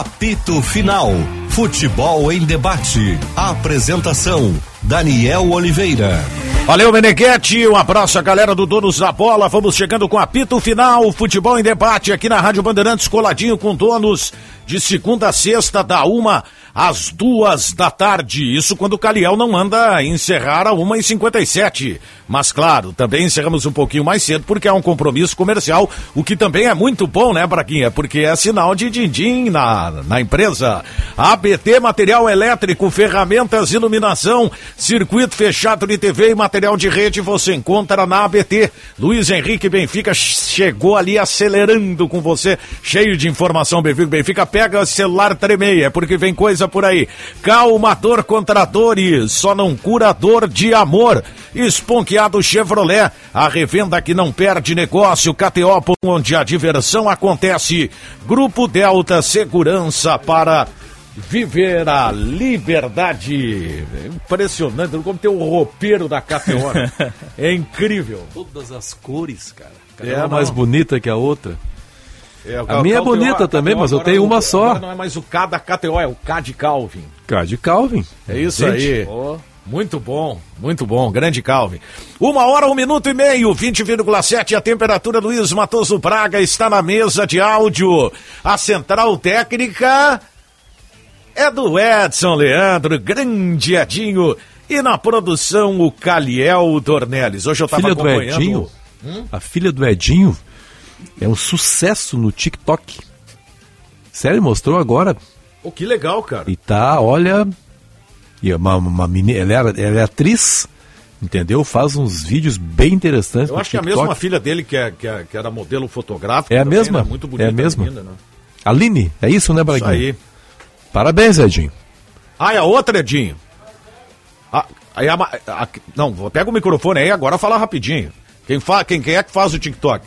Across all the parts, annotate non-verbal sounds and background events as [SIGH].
Apito Final. Futebol em debate. Apresentação: Daniel Oliveira. Valeu, Meneghete. Um abraço à galera do Donos da Bola. Vamos chegando com apito final. Futebol em debate aqui na Rádio Bandeirantes, coladinho com donos de segunda a sexta, da uma às duas da tarde. Isso quando o Caliel não manda encerrar a uma e cinquenta e sete. Mas claro, também encerramos um pouquinho mais cedo porque é um compromisso comercial, o que também é muito bom, né, Braquinha? Porque é sinal de din-din na, na empresa. ABT Material Elétrico, ferramentas, iluminação, circuito fechado de TV e material de rede você encontra na ABT. Luiz Henrique Benfica chegou ali acelerando com você, cheio de informação, Benfica. Benfica pega celular tremeia, porque vem coisa por aí. Calmador contra dores, só não curador de amor. Esponqueado Chevrolet, a revenda que não perde negócio. KTO, onde a diversão acontece. Grupo Delta Segurança para viver a liberdade. É impressionante como tem o roupeiro da KTO. né? [LAUGHS] É incrível. Todas as cores, cara. É, É, não. mais bonita que a outra. É, o A minha é KTO bonita também, mas eu tenho uma não- só. agora Não é mais o K da KTO, é o K de Calvin. Cá de Calvin. É isso Gente, aí. Muito bom, muito bom. Grande Calvin. Uma hora, um minuto e meio, 20,7 a temperatura. Luiz Matoso Braga está na mesa de áudio. A central técnica é do Edson Leandro, grande Edinho. E na produção, o Caliel Dornelles. Hoje eu estava Filha do acompanhando... Edinho. A filha do Edinho é um sucesso no TikTok. Sério, mostrou agora. Oh, que legal, cara. E tá, olha. E é uma, uma menina, ela, era- ela é atriz, entendeu? Faz uns vídeos bem interessantes. Eu acho que é a TikTok. mesma filha dele, que, é, que, é- que era modelo fotográfico. É a também, mesma, né? Muito bonita é a mesma. menina, né? Aline, é isso, né, Isso Braguinha? aí. Parabéns, Edinho. Ah, é a outra, Edinho. Ah, aí a ma- a- não, pega o microfone aí agora fala rapidinho. Quem, fa, quem, quem é que faz o TikTok?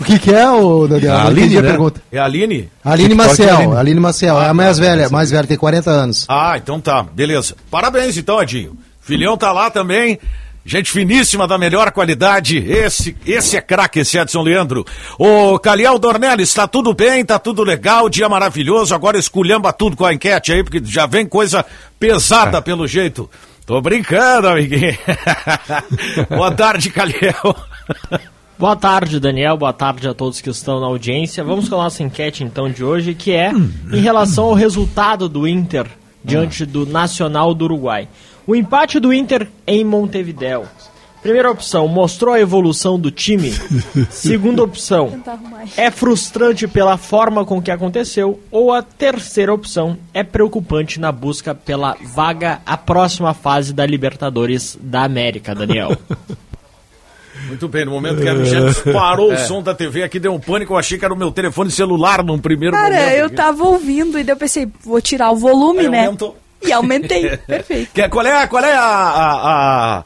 O que, que é, o Daniel? A Aline, a né? pergunta. É a Aline? Aline TikTok é a Maciel, Aline. Aline Maciel, é a mais velha, mais velha, tem 40 anos. Ah, então tá, beleza. Parabéns então, Edinho. Filhão tá lá também. Gente finíssima da melhor qualidade. Esse, esse é craque, esse Edson Leandro. Ô, Caliel Dornelles, tá tudo bem, tá tudo legal, dia maravilhoso. Agora esculhamba tudo com a enquete aí, porque já vem coisa pesada pelo jeito. Tô brincando, amiguinho. [LAUGHS] Boa tarde, Caliel. [LAUGHS] Boa tarde, Daniel. Boa tarde a todos que estão na audiência. Vamos com a nossa enquete então de hoje, que é em relação ao resultado do Inter diante do Nacional do Uruguai. O empate do Inter em Montevidéu. Primeira opção, mostrou a evolução do time. [LAUGHS] Segunda opção, é frustrante pela forma com que aconteceu. Ou a terceira opção, é preocupante na busca pela vaga à próxima fase da Libertadores da América, Daniel. [LAUGHS] Muito bem, no momento que a Michelle disparou o som da TV aqui, deu um pânico, eu achei que era o meu telefone celular num primeiro momento. Cara, eu aqui. tava ouvindo e daí eu pensei, vou tirar o volume, Aí né? aumentou. E aumentei. [LAUGHS] Perfeito. Que- qual é, qual é a, a, a,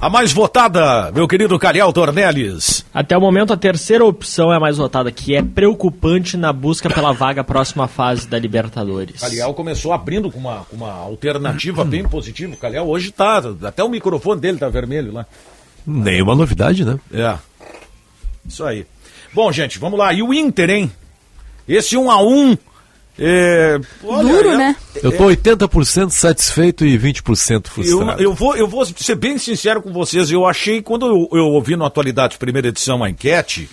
a mais votada, meu querido Cariel Tornelles? Até o momento, a terceira opção é a mais votada, que é preocupante na busca pela vaga à próxima fase da Libertadores. Caliel começou abrindo com uma, uma alternativa bem positiva. O Caliel hoje tá, até o microfone dele tá vermelho lá. Nenhuma novidade, né? É. Isso aí. Bom, gente, vamos lá. E o Inter, hein? Esse 1 a 1 é, olha, Duro, é- né? Eu tô 80% satisfeito e 20% Eu, frustrado. eu, vou, eu vou ser bem sincero com vocês. Eu achei, quando eu, eu ouvi no Atualidade primeira edição a enquete,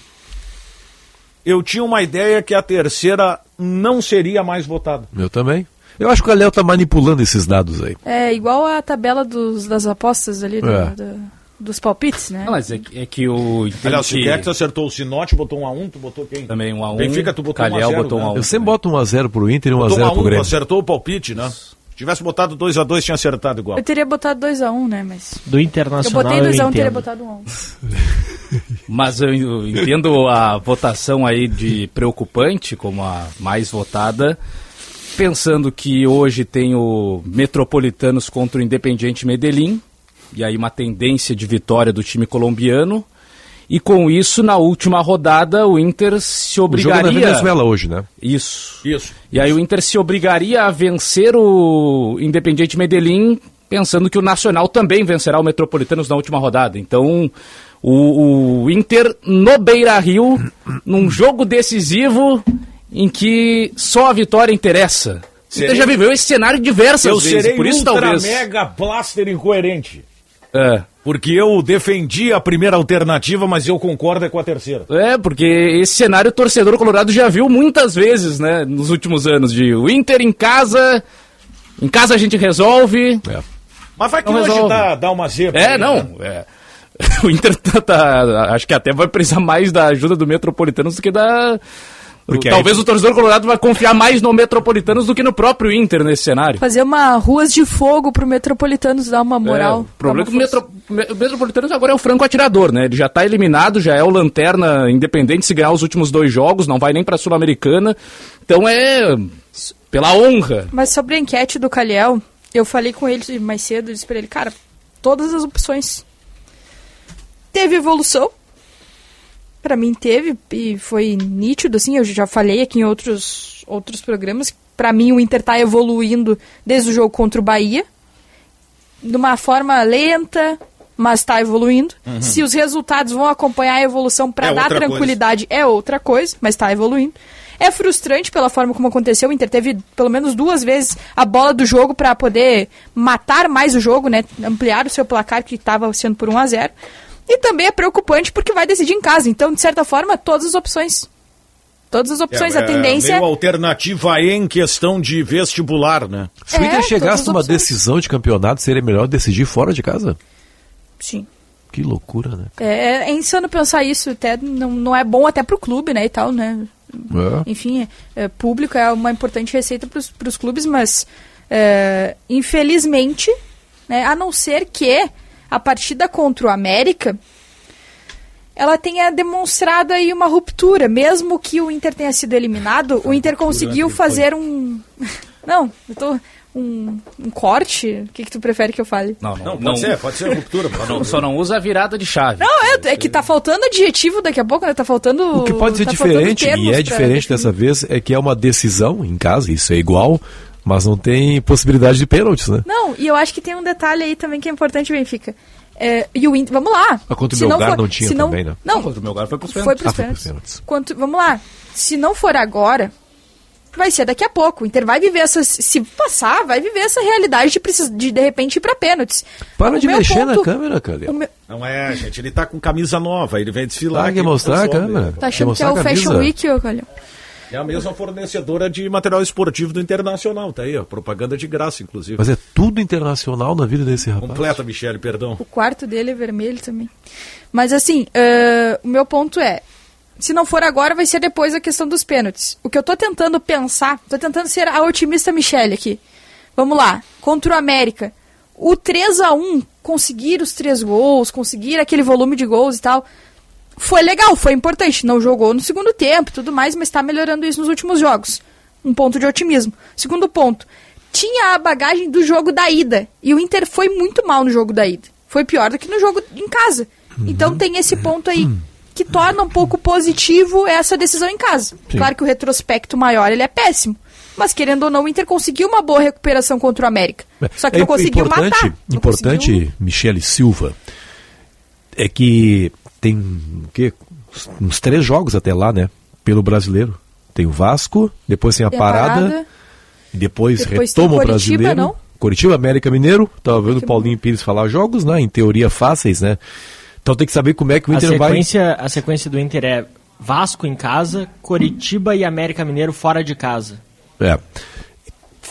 eu tinha uma ideia que a terceira não seria mais votada. Eu também. Eu acho que o Galéo tá manipulando esses dados aí. É igual a tabela dos, das apostas ali, do- É. do- dos palpites, né? Não, mas é que, é que o. entendo Aliás, o Quex acertou o Sinote, botou um a 1 tu botou quem? Também um a um. Benfica, tu botou Calhau um a 0, botou um a né? um. Eu sempre boto 1x0 pro Inter e Botou 1x0 um a pro 1 tu Grêmio. acertou o palpite, né? Se tivesse botado 2 a 2 tinha acertado igual. Eu teria botado 2x1, né? Mas. Do Eu Internacional botei eu, 2x1, teria entendo. botado 1x1. [LAUGHS] Mas eu, eu entendo a votação aí de preocupante como a mais votada, pensando que hoje tem o Metropolitanos contra o Independiente Medellín, e aí uma tendência de vitória do time colombiano. E com isso, na última rodada, o Inter se O jogo é na obrigaria. Venezuela hoje, né? Isso. Isso. E aí o Inter se obrigaria a vencer o Independiente Medellín pensando que o Nacional também vencerá o Metropolitanos na última rodada. Então, o, o Inter no Beira Rio, num jogo decisivo em que só a vitória interessa. Você Serei- já viveu esse cenário diversas Eu vezes, serei por isso ultra talvez. mega blaster incoerente. É. Porque eu defendi a primeira alternativa, mas eu concordo é com a terceira. É, porque esse cenário o torcedor colorado já viu muitas vezes, né, nos últimos anos, de o Inter em casa, em casa a gente resolve. Mas vai que Não hoje resolve. dá, dá uma zebra. É, aí, não, né? é. [LAUGHS] O Inter tá, tá- acho que até vai precisar mais da ajuda do Metropolitanos do que da... Porque Talvez aí- o torcedor colorado vai confiar mais no Metropolitanos do que no próprio Inter nesse cenário. Fazer uma ruas de fogo pro Metropolitanos dar uma moral. É, o problema é que o. Metro, o Metropolitanos agora é o franco atirador, né? Ele já tá eliminado, já é o lanterna independente se ganhar os últimos dois jogos, não vai nem pra Sul-Americana. Então é pela honra. Mas sobre a enquete do Caliel, eu falei com ele mais cedo, eu disse pra ele, cara, todas as opções. Teve evolução. Pra mim teve, e foi nítido, assim, eu já falei aqui em outros, outros programas. Pra mim o Inter tá evoluindo desde o jogo contra o Bahia. De uma forma lenta, mas tá evoluindo. Se os resultados vão acompanhar a evolução pra É dar tranquilidade, é outra coisa, mas tá evoluindo. É frustrante pela forma como aconteceu. O Inter teve pelo menos duas vezes a bola do jogo pra poder matar mais o jogo, né? Ampliar o seu placar que estava sendo por 1 a 0 E também é preocupante porque vai decidir em casa. Então, de certa forma, todas as opções. Todas as opções. É, a tendência meio alternativa em questão de vestibular, né? Se o É, Inter todas chegasse as numa decisão de campeonato, seria melhor decidir fora de casa? Sim. Que loucura, né? É, é insano pensar isso. Até não, não é bom até pro clube, né? E tal, né? É. enfim, é, público é uma importante receita para os clubes, mas é, infelizmente, né, a não ser que a partida contra o América ela tenha demonstrado aí uma ruptura, mesmo que o Inter tenha sido eliminado, o Inter conseguiu fazer um não, eu tô um, um corte. O que, que tu prefere que eu fale? Não, Não, pode ser, pode ser ruptura. pode não- ser. só não usa a virada de chave. Não, é, é que tá faltando adjetivo daqui a pouco, né? Tá faltando. O que pode ser tá diferente, e é pra diferente definir. dessa vez, é que é uma decisão em casa, isso é igual, mas não tem possibilidade de pênaltis, né? Não, e eu acho que tem um detalhe aí também que é importante, Benfica. É, e o Inter, vamos lá. Mas contra o Se Belgar for- não tinha se também, né? Não, contra o Melgar foi pros foi pênaltis. pros Ah, foi pênaltis. pros pênaltis. Quanto, vamos lá. Se não for agora, vai ser daqui a pouco. O Inter vai viver essa. Se passar, vai viver essa realidade de, precis- de, de repente ir pra pênaltis. Para O de meu mexer na ponto- câmera, cara. meu- Não é, gente, ele tá com camisa nova, ele vem desfilar. Ah, quer mostrar a pessoal câmera? Tá achando que é o a Fashion? Week, ô Calhão? É a mesma fornecedora de material esportivo do Internacional, tá aí, ó. Propaganda de graça, inclusive. Mas é tudo internacional na vida desse rapaz. Completa, Michele, perdão. O quarto dele é vermelho também. Mas assim, ãh, o meu ponto é. Se não for agora, vai ser depois a questão dos pênaltis. O que eu tô tentando pensar, tô tentando ser a otimista Michelle aqui. Vamos lá, contra o América. O 3 a 1 conseguir os três gols, conseguir aquele volume de gols e tal, foi legal, foi importante. Não jogou no segundo tempo e tudo mais, mas está melhorando isso nos últimos jogos. Um ponto de otimismo. Segundo ponto, tinha a bagagem do jogo da ida. E o Inter foi muito mal no jogo da ida. Foi pior do que no jogo em casa. Então tem esse ponto aí que torna um pouco positivo essa decisão em casa. Claro que o retrospecto maior ele é péssimo. Mas querendo ou não, o Inter conseguiu uma boa recuperação contra o América. Só que É não conseguiu importante, matar. Não Importante, conseguiu- Michele Silva, é que tem o quê? Uns- três jogos até lá, né? Pelo brasileiro. Tem o Vasco, depois tem a, Tem a parada, parada. e depois, Depois tem retoma o Coritiba, brasileiro. não? Curitiba, América Mineiro. Tava vendo o Paulinho Pires falar jogos, né? Em teoria fáceis, né? Então tem que saber como é que o A Inter vai. sequência, a sequência do Inter é Vasco em casa, Coritiba e América Mineiro fora de casa. É.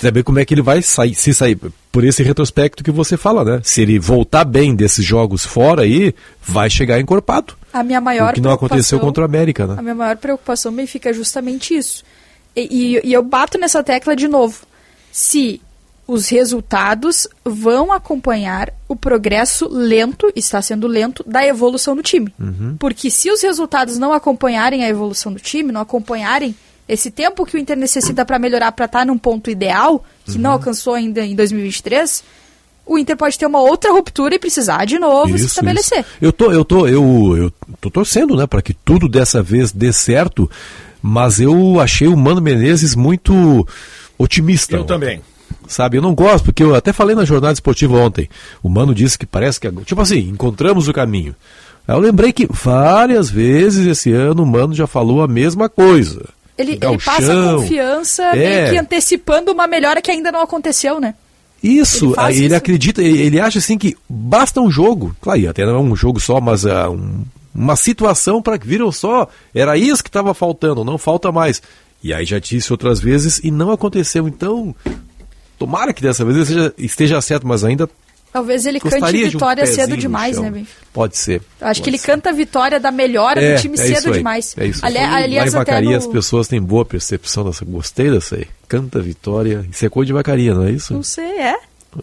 Saber como é que ele vai sair, se sair por esse retrospecto que você fala, né? Se ele voltar bem desses jogos fora aí, vai chegar encorpado. A minha maior o que não aconteceu contra o América, né? A minha maior preocupação me fica justamente isso. E, e- e eu bato nessa tecla de novo. Se os resultados vão acompanhar o progresso lento, está sendo lento, da evolução do time. Porque se os resultados não acompanharem a evolução do time, não acompanharem esse tempo que o Inter necessita para melhorar, para estar num ponto ideal, que não alcançou ainda em 2023, o Inter pode ter uma outra ruptura e precisar de novo se estabelecer. isso. Eu tô, eu tô, eu, eu tô torcendo, né, para que tudo dessa vez dê certo, mas eu achei o Mano Menezes muito otimista. Eu também. sabe? Eu não gosto, porque eu até falei na jornada esportiva ontem. O Mano disse que parece que. Tipo assim, encontramos o caminho. Aí eu lembrei que várias vezes esse ano o Mano já falou a mesma coisa. Ele, ele passa confiança, É. meio que antecipando uma melhora que ainda não aconteceu, né? Isso, Ele ele isso. acredita, ele, ele acha assim que basta um jogo. Claro, até não é um jogo só, mas ah, um- uma situação para que viram só. Era isso que estava faltando, não falta mais. E aí já disse outras vezes e não aconteceu. Então, tomara que dessa vez esteja, esteja certo, mas ainda Talvez ele cante gostaria um vitória pezinho cedo demais, né, bem? Pode ser. Acho que pode ele ser. canta a vitória da melhora É, do time é cedo demais. É isso. Ali- Lá em aliás, Vacaria no... as pessoas têm boa percepção dessa. Gostei dessa aí. Canta vitória. Isso é coisa de vacaria, não é isso? Não sei, é?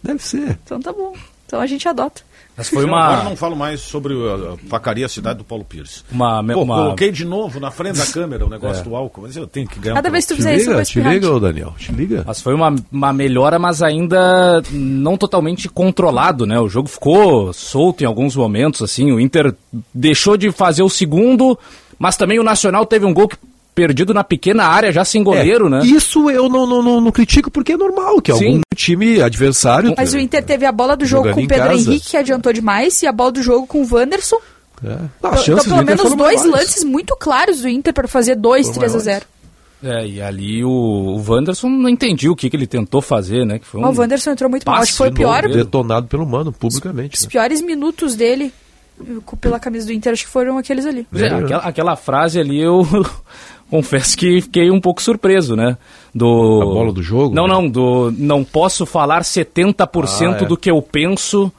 Deve ser. Então tá bom. Então a gente adota. Mas foi Agora uma, não falo mais sobre a a vacaria cidade do Paulo Pires. uma, Pô, uma, coloquei de novo na frente da [LAUGHS] câmera o negócio do álcool, mas eu tenho que ganhar. Cada um vez que tu Te fizer isso, te liga, ô Daniel. Te liga. Mas foi uma, uma melhora, mas ainda não totalmente controlado, né? O jogo ficou solto em alguns momentos, assim. O Inter deixou de fazer o segundo, mas também o Nacional teve um gol que- perdido na pequena área, já sem goleiro, É, né? Isso eu não, não, não, não critico porque é normal que Sim. algum time adversário. Mas o Inter teve a bola do jogo com o Pedro casa. Henrique, que adiantou demais, e a bola do jogo com o Wanderson. É. Não, Então, chances pelo menos dois maiores. lances muito claros do Inter para fazer 2, Foram 3 a maiores. 0. É, e ali o, o Wanderson não entendi o que, que ele tentou fazer, né? Que foi um... O Wanderson entrou muito mal. Acho que foi o pior, Detonado pelo mano, publicamente. os né? piores minutos dele eh, pela camisa do Inter, acho que foram aqueles ali. É, aquela, aquela frase ali eu confesso que fiquei um pouco surpreso, né? Do... A bola do jogo? Não, não, do não posso falar 70% Ah, é. do que eu penso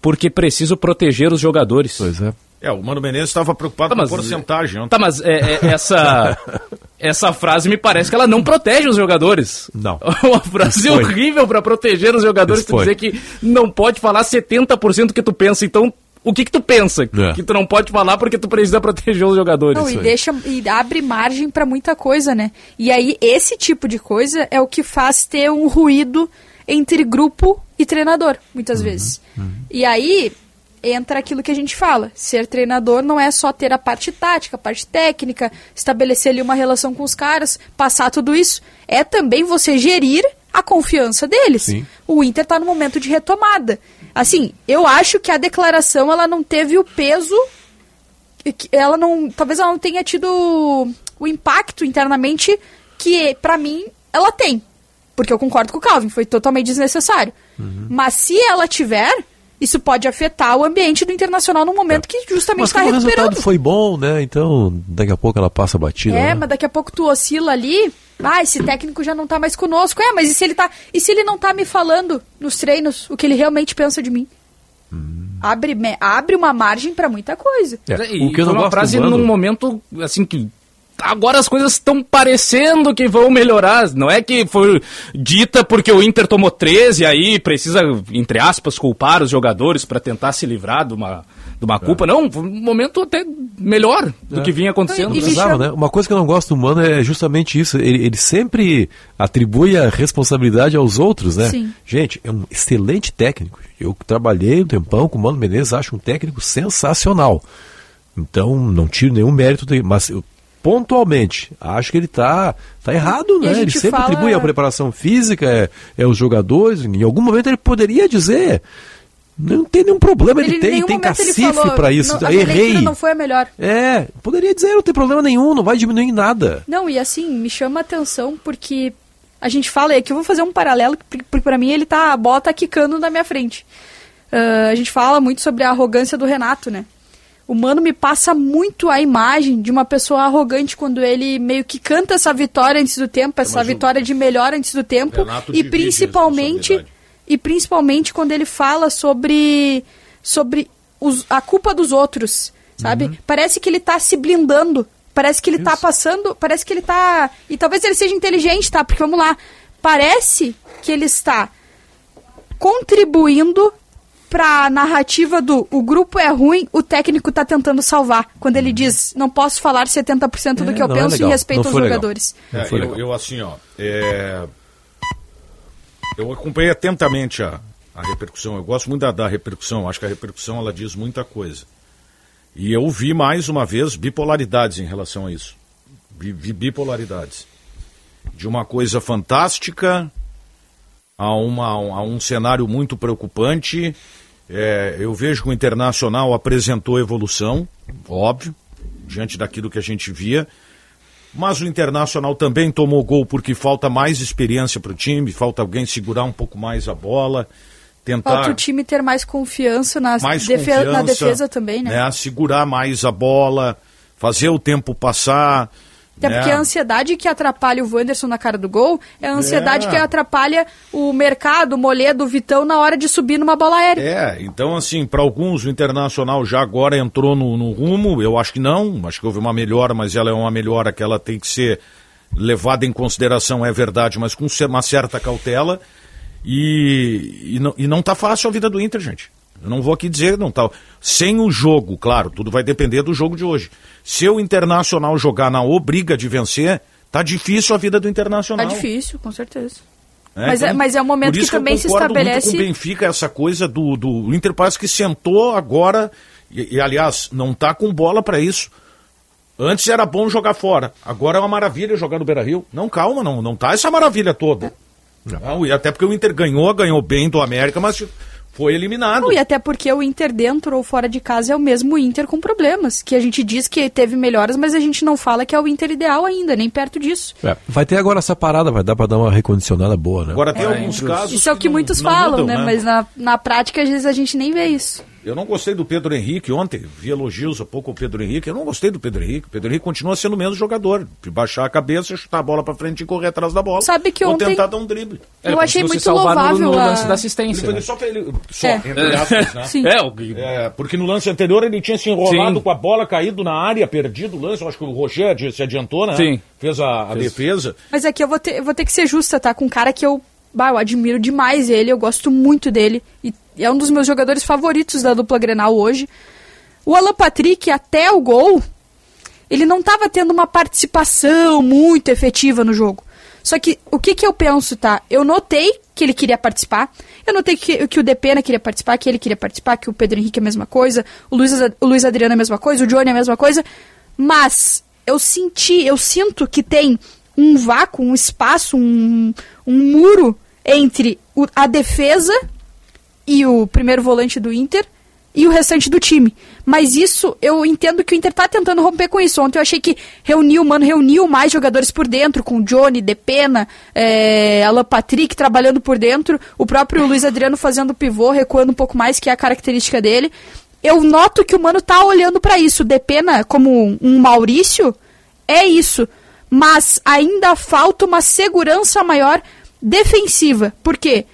porque preciso proteger os jogadores. Pois é. É, o Mano Menezes estava preocupado Tá, com mas- porcentagem. ontem. Tá, mas é, é, essa, [LAUGHS] essa frase me parece que ela não protege os jogadores. Não. [LAUGHS] Uma frase horrível pra proteger os jogadores, Isso tu foi. dizer que não pode falar 70% do que tu pensa. Então, o que que tu pensa? É. Que tu não pode falar porque tu precisa proteger os jogadores. Não, e deixa e abre margem para muita coisa, né? E aí esse tipo de coisa é o que faz ter um ruído entre grupo e treinador, muitas Uhum, vezes. E aí entra aquilo que a gente fala, ser treinador não é só ter a parte tática, a parte técnica, estabelecer ali uma relação com os caras, passar tudo isso, é também você gerir a confiança deles. Sim. O Inter tá no momento de retomada. Assim, eu acho que a declaração ela não teve o peso ela não, talvez ela não tenha tido o impacto internamente que pra mim ela tem. Porque eu concordo com o Calvin, foi totalmente desnecessário. Uhum. Mas se ela tiver, isso pode afetar o ambiente do Internacional no momento que justamente está como o resultado recuperando. foi bom, né? Então, daqui a pouco ela passa batida. É, né? mas daqui a pouco tu oscila ali. Ah, esse técnico já não tá mais conosco. É, mas e se ele tá. E se ele não tá me falando nos treinos o que ele realmente pensa de mim? Abre, me- abre uma margem pra muita coisa. É, E o que eu não uma gosto frase num momento assim que agora as coisas estão parecendo que vão melhorar. Não é que foi dita porque o Inter tomou 13 aí precisa entre aspas culpar os jogadores para tentar se livrar de uma de uma culpa. Não, foi um momento até melhor do que vinha acontecendo. Precisava, né? Uma coisa que eu não gosto do Mano é justamente isso. Ele, ele sempre atribui a responsabilidade aos outros, né? Sim. Gente, é um excelente técnico. Eu trabalhei um tempão com o Mano Menezes, acho um técnico sensacional. Então, não tiro nenhum mérito dele, mas eu, pontualmente, acho que ele tá, tá errado, né? Ele sempre fala- atribui a preparação física, é, é os jogadores. Em algum momento ele poderia dizer. Não tem nenhum problema, ele, em tem, tem ele cacife pra isso. não, a Errei. leitura não foi a melhor. É, poderia dizer, não tem problema nenhum, não vai diminuir em nada. Não, e assim, me chama a atenção porque a gente fala, e aqui eu vou fazer um paralelo, porque pra mim ele tá, a bola tá quicando na minha frente. Ah, a gente fala muito sobre a arrogância do Renato, né? O Mano me passa muito a imagem de uma pessoa arrogante quando ele meio que canta essa vitória antes do tempo, essa vitória de melhor antes do tempo. Renato E principalmente. E principalmente quando ele fala sobre, sobre os- a culpa dos outros, sabe? Uhum. Parece que ele tá se blindando. Parece que ele tá passando. Parece que ele tá. E talvez ele seja inteligente, tá? Porque vamos lá. Parece que ele está contribuindo pra narrativa do o grupo é ruim, o técnico tá tentando salvar. Quando ele diz, não posso falar 70% do É, que eu é penso em legal. respeito Não aos legal. jogadores. É, eu, eu, assim, ó. é, Eu acompanhei atentamente a, a repercussão. Eu gosto muito da, da repercussão. Acho que a repercussão ela diz muita coisa. E eu vi mais uma vez bipolaridades em relação a isso. Vi, vi bipolaridades. De uma coisa fantástica a, uma, a um cenário muito preocupante. É, eu vejo que o Internacional apresentou evolução, óbvio, diante daquilo que a gente via. Mas o Internacional também tomou gol porque falta mais experiência para o time, falta alguém segurar um pouco mais a bola, tentar. Falta o time ter mais confiança na, mais defe- confiança, na defesa também, né? Segurar mais a bola, fazer o tempo passar. Até porque a ansiedade que atrapalha o Wanderson na cara do gol é a ansiedade É. que atrapalha o mercado, o Moledo, o Vitão na hora de subir numa bola aérea. É, então assim, para alguns o Internacional já agora entrou no, no rumo, eu acho que não, acho que houve uma melhora, mas ela é uma melhora que ela tem que ser levada em consideração, é verdade, mas com uma certa cautela. E, e, não, e não tá fácil a vida do Inter, gente. Eu não vou aqui dizer, não tá. Sem o jogo, claro, tudo vai depender do jogo de hoje. Se o Internacional jogar na obriga de vencer, tá difícil a vida do Tá Internacional. difícil, com certeza. né? Mas é- mas é um momento isso que também eu se concordo muito estabelece- com o Benfica essa coisa do, do o Inter parece que sentou agora e, e, aliás não tá com bola para isso. Antes era bom jogar fora, agora é uma maravilha jogar no Beira-Rio. Não, calma, não, não tá essa maravilha toda. Não, e até porque o Inter ganhou, ganhou bem do América, mas foi eliminado. Não, e até porque o Inter dentro ou fora de casa é o mesmo Inter com problemas. Que a gente diz que teve melhoras, mas a gente não fala que é o Inter ideal ainda, nem perto disso. É, vai ter agora essa parada, vai dar pra dar uma recondicionada boa, né? Agora tem alguns casos. Isso é o que não- muitos não falam, mudam, né? Mas na, na prática, às vezes, a gente nem vê isso. Eu não gostei do Pedro Henrique ontem, vi elogios há pouco ao Pedro Henrique. Eu não gostei do Pedro Henrique. O Pedro Henrique continua sendo o mesmo jogador. De baixar a cabeça, chutar a bola pra frente e correr atrás da bola. Sabe que Ou ontem- tentar dar um drible. Eu achei muito salvar no- louvável no, a- lance da assistência. Ele, né? só, ele, só É. entre aspas, né? [LAUGHS] Sim. É, o- É, porque no lance anterior ele tinha se enrolado Sim. com a bola, caído na área, perdido o lance. Eu acho que o Roger se adiantou, né? Sim. Fez a, a defesa. Mas aqui eu vou ter, eu vou ter que ser justa, tá? Com um cara que eu, bah, eu admiro demais ele, eu gosto muito dele. E é um dos meus jogadores favoritos da dupla Grenal hoje. O Alan Patrick, até o gol, ele não estava tendo uma participação muito efetiva no jogo. Só que o que, que eu penso, tá? Eu notei que ele queria participar. Eu notei que, que o Depena queria participar, que ele queria participar, que o Pedro Henrique é a mesma coisa, o Luiz, o Luiz Adriano é a mesma coisa, o Johnny é a mesma coisa. Mas eu senti, eu sinto que tem um vácuo, um espaço, um, um muro entre o- a defesa e o primeiro volante do Inter e o restante do time. Mas isso, eu entendo que o Inter tá tentando romper com isso. Ontem eu achei que reuniu, mano, reuniu mais jogadores por dentro, com Johnny, Depena, é, Alan Patrick trabalhando por dentro, o próprio Luiz Adriano fazendo pivô, recuando um pouco mais, que é a característica dele. Eu noto que o Mano tá olhando para isso. Depena como um Maurício, é isso. Mas ainda falta uma segurança maior defensiva. Por quê?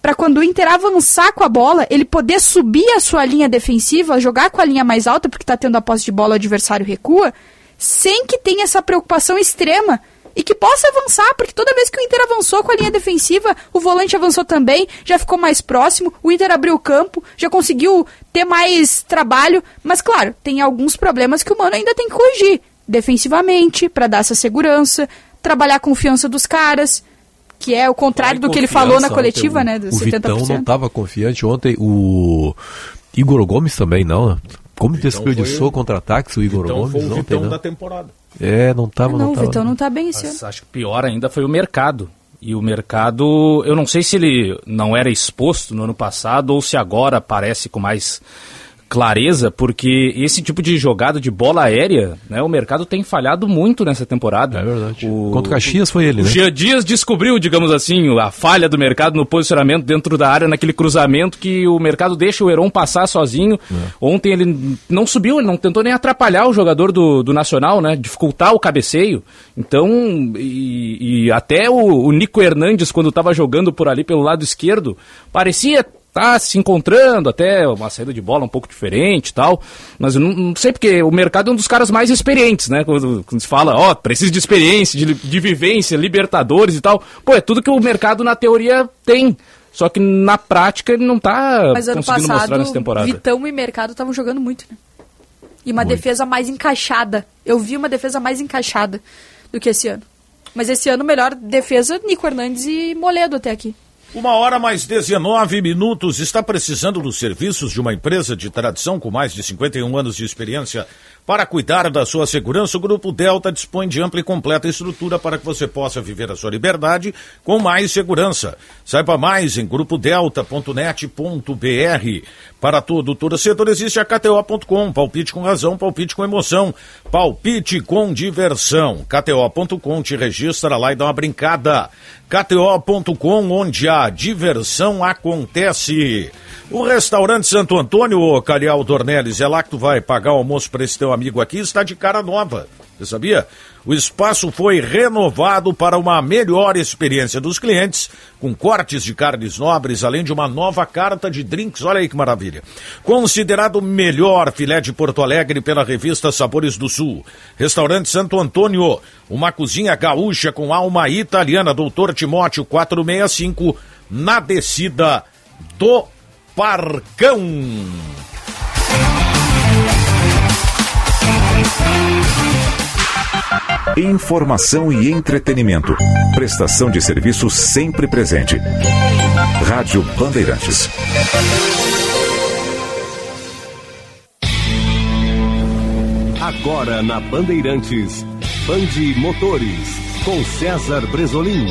Para quando o Inter avançar com a bola, ele poder subir a sua linha defensiva, jogar com a linha mais alta, porque está tendo a posse de bola, o adversário recua, sem que tenha essa preocupação extrema. E que possa avançar, porque toda vez que o Inter avançou com a linha defensiva, o volante avançou também, já ficou mais próximo, o Inter abriu o campo, já conseguiu ter mais trabalho. Mas, claro, tem alguns problemas que o Mano ainda tem que corrigir. Defensivamente, para dar essa segurança, trabalhar a confiança dos caras, que é o contrário do que ele falou na coletiva, ontem né? O, Dos o Vitão 70%. não estava confiante ontem. O Igor Gomes também não, né? Como desperdiçou contra-ataques o Igor Então Gomes foi o ontem, Vitão né? da temporada. É, não tava, Ah, não, não, o tava. Vitão não tá bem esse ano. Acho que pior ainda foi o mercado. E o mercado, eu não sei se ele não era exposto no ano passado ou se agora aparece com mais clareza, porque esse tipo de jogada de bola aérea, né, o mercado tem falhado muito nessa temporada. É verdade. O, Contra o Caxias foi ele, o né? Jean Dias descobriu, digamos assim, a falha do mercado no posicionamento dentro da área, naquele cruzamento que o mercado deixa o Heron passar sozinho. É. Ontem ele não subiu, ele não tentou nem atrapalhar o jogador do, do Nacional, né? Dificultar o cabeceio. Então, e, e até o, o Nico Hernandes, quando estava jogando por ali pelo lado esquerdo, parecia tá se encontrando, até uma saída de bola um pouco diferente e tal. Mas eu não, não sei porque o mercado é um dos caras mais experientes, né? Quando, quando se fala, ó, precisa de experiência, de, de vivência, Libertadores e tal. Pô, é tudo que o mercado na teoria tem. Só que na prática ele não tá Mas ano conseguindo mostrar nessa passado, temporada. Vitão e Mercado estavam jogando muito, né? E uma defesa mais encaixada. Eu vi uma defesa mais encaixada do que esse ano. Mas esse ano, melhor defesa, Nico Hernandes e Moledo até aqui. Uma hora mais 19 minutos. Está precisando dos serviços de uma empresa de tradição com mais de 51 anos de experiência para cuidar da sua segurança? O Grupo Delta dispõe de ampla e completa estrutura para que você possa viver a sua liberdade com mais segurança. Saiba mais em grupodelta.net.br. Para todo torcedor existe a KTO.com. Palpite com razão, palpite com emoção, palpite com diversão. KTO.com te registra lá e dá uma brincada. KTO.com, onde a diversão acontece. O restaurante Santo Antônio, Calial Dornelles, é lá que tu vai pagar o almoço para esse teu amigo aqui, está de cara nova. Você sabia? O espaço foi renovado para uma melhor experiência dos clientes, com cortes de carnes nobres, além de uma nova carta de drinks. Olha aí que maravilha. Considerado o melhor filé de Porto Alegre pela revista Sabores do Sul. Restaurante Santo Antônio, uma cozinha gaúcha com alma italiana, Doutor Timóteo 465, na descida do Parcão. Informação e entretenimento. Prestação de serviço sempre presente. Rádio Bandeirantes. Agora na Bandeirantes, Bande Motores, com César Bresolim.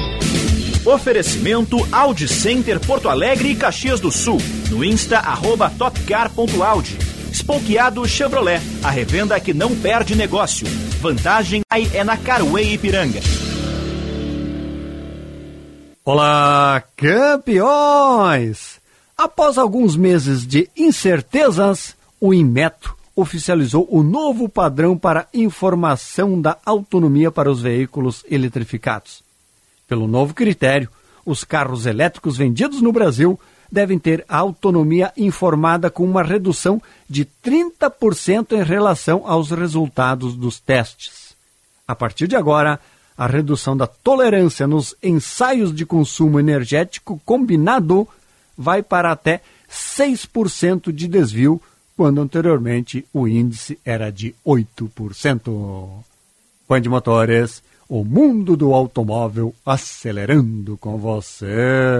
Oferecimento Audi Center Porto Alegre e Caxias do Sul. No Insta, arroba topcar.audi. Spokeado Chevrolet, a revenda que não perde negócio. Vantagem aí é na Carway Ipiranga. Olá, campeões! Após alguns meses de incertezas, o Inmetro oficializou o novo padrão para informação da autonomia para os veículos eletrificados. Pelo novo critério, os carros elétricos vendidos no Brasil devem ter autonomia informada com uma redução de 30% em relação aos resultados dos testes. A partir de agora, a redução da tolerância nos ensaios de consumo energético combinado vai para até 6% de desvio, quando anteriormente o índice era de 8%. Band Motores, o mundo do automóvel acelerando com você.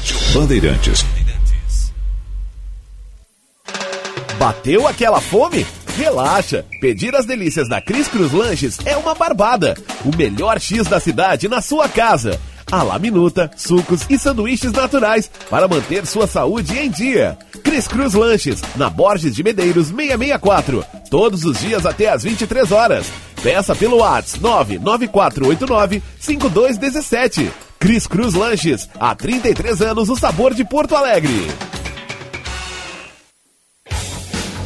Rádio Bandeirantes. Bateu aquela fome? Relaxa! Pedir as delícias da Cris Cruz Lanches é uma barbada. O melhor X da cidade na sua casa. A la minuta, sucos e sanduíches naturais para manter sua saúde em dia. Cris Cruz Lanches, na Borges de Medeiros 664. Todos os dias até às 23 horas. Peça pelo WhatsApp 99489 5217. Cris Cruz Lanches, há 33 anos o sabor de Porto Alegre.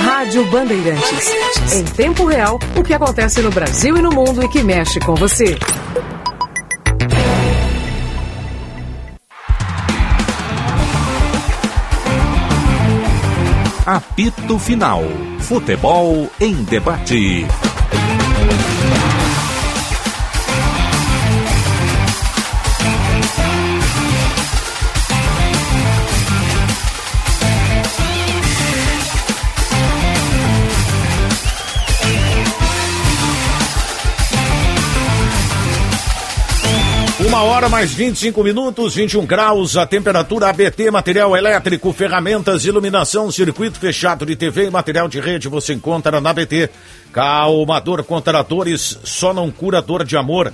Rádio Bandeirantes. Em tempo real, o que acontece no Brasil e no mundo e que mexe com você. Apito Final. Futebol em debate. Uma hora mais 25 minutos, 21 graus, a temperatura ABT, material elétrico, ferramentas, iluminação, circuito fechado de TV e material de rede você encontra na ABT. Calmador contra dores, só não cura dor de amor.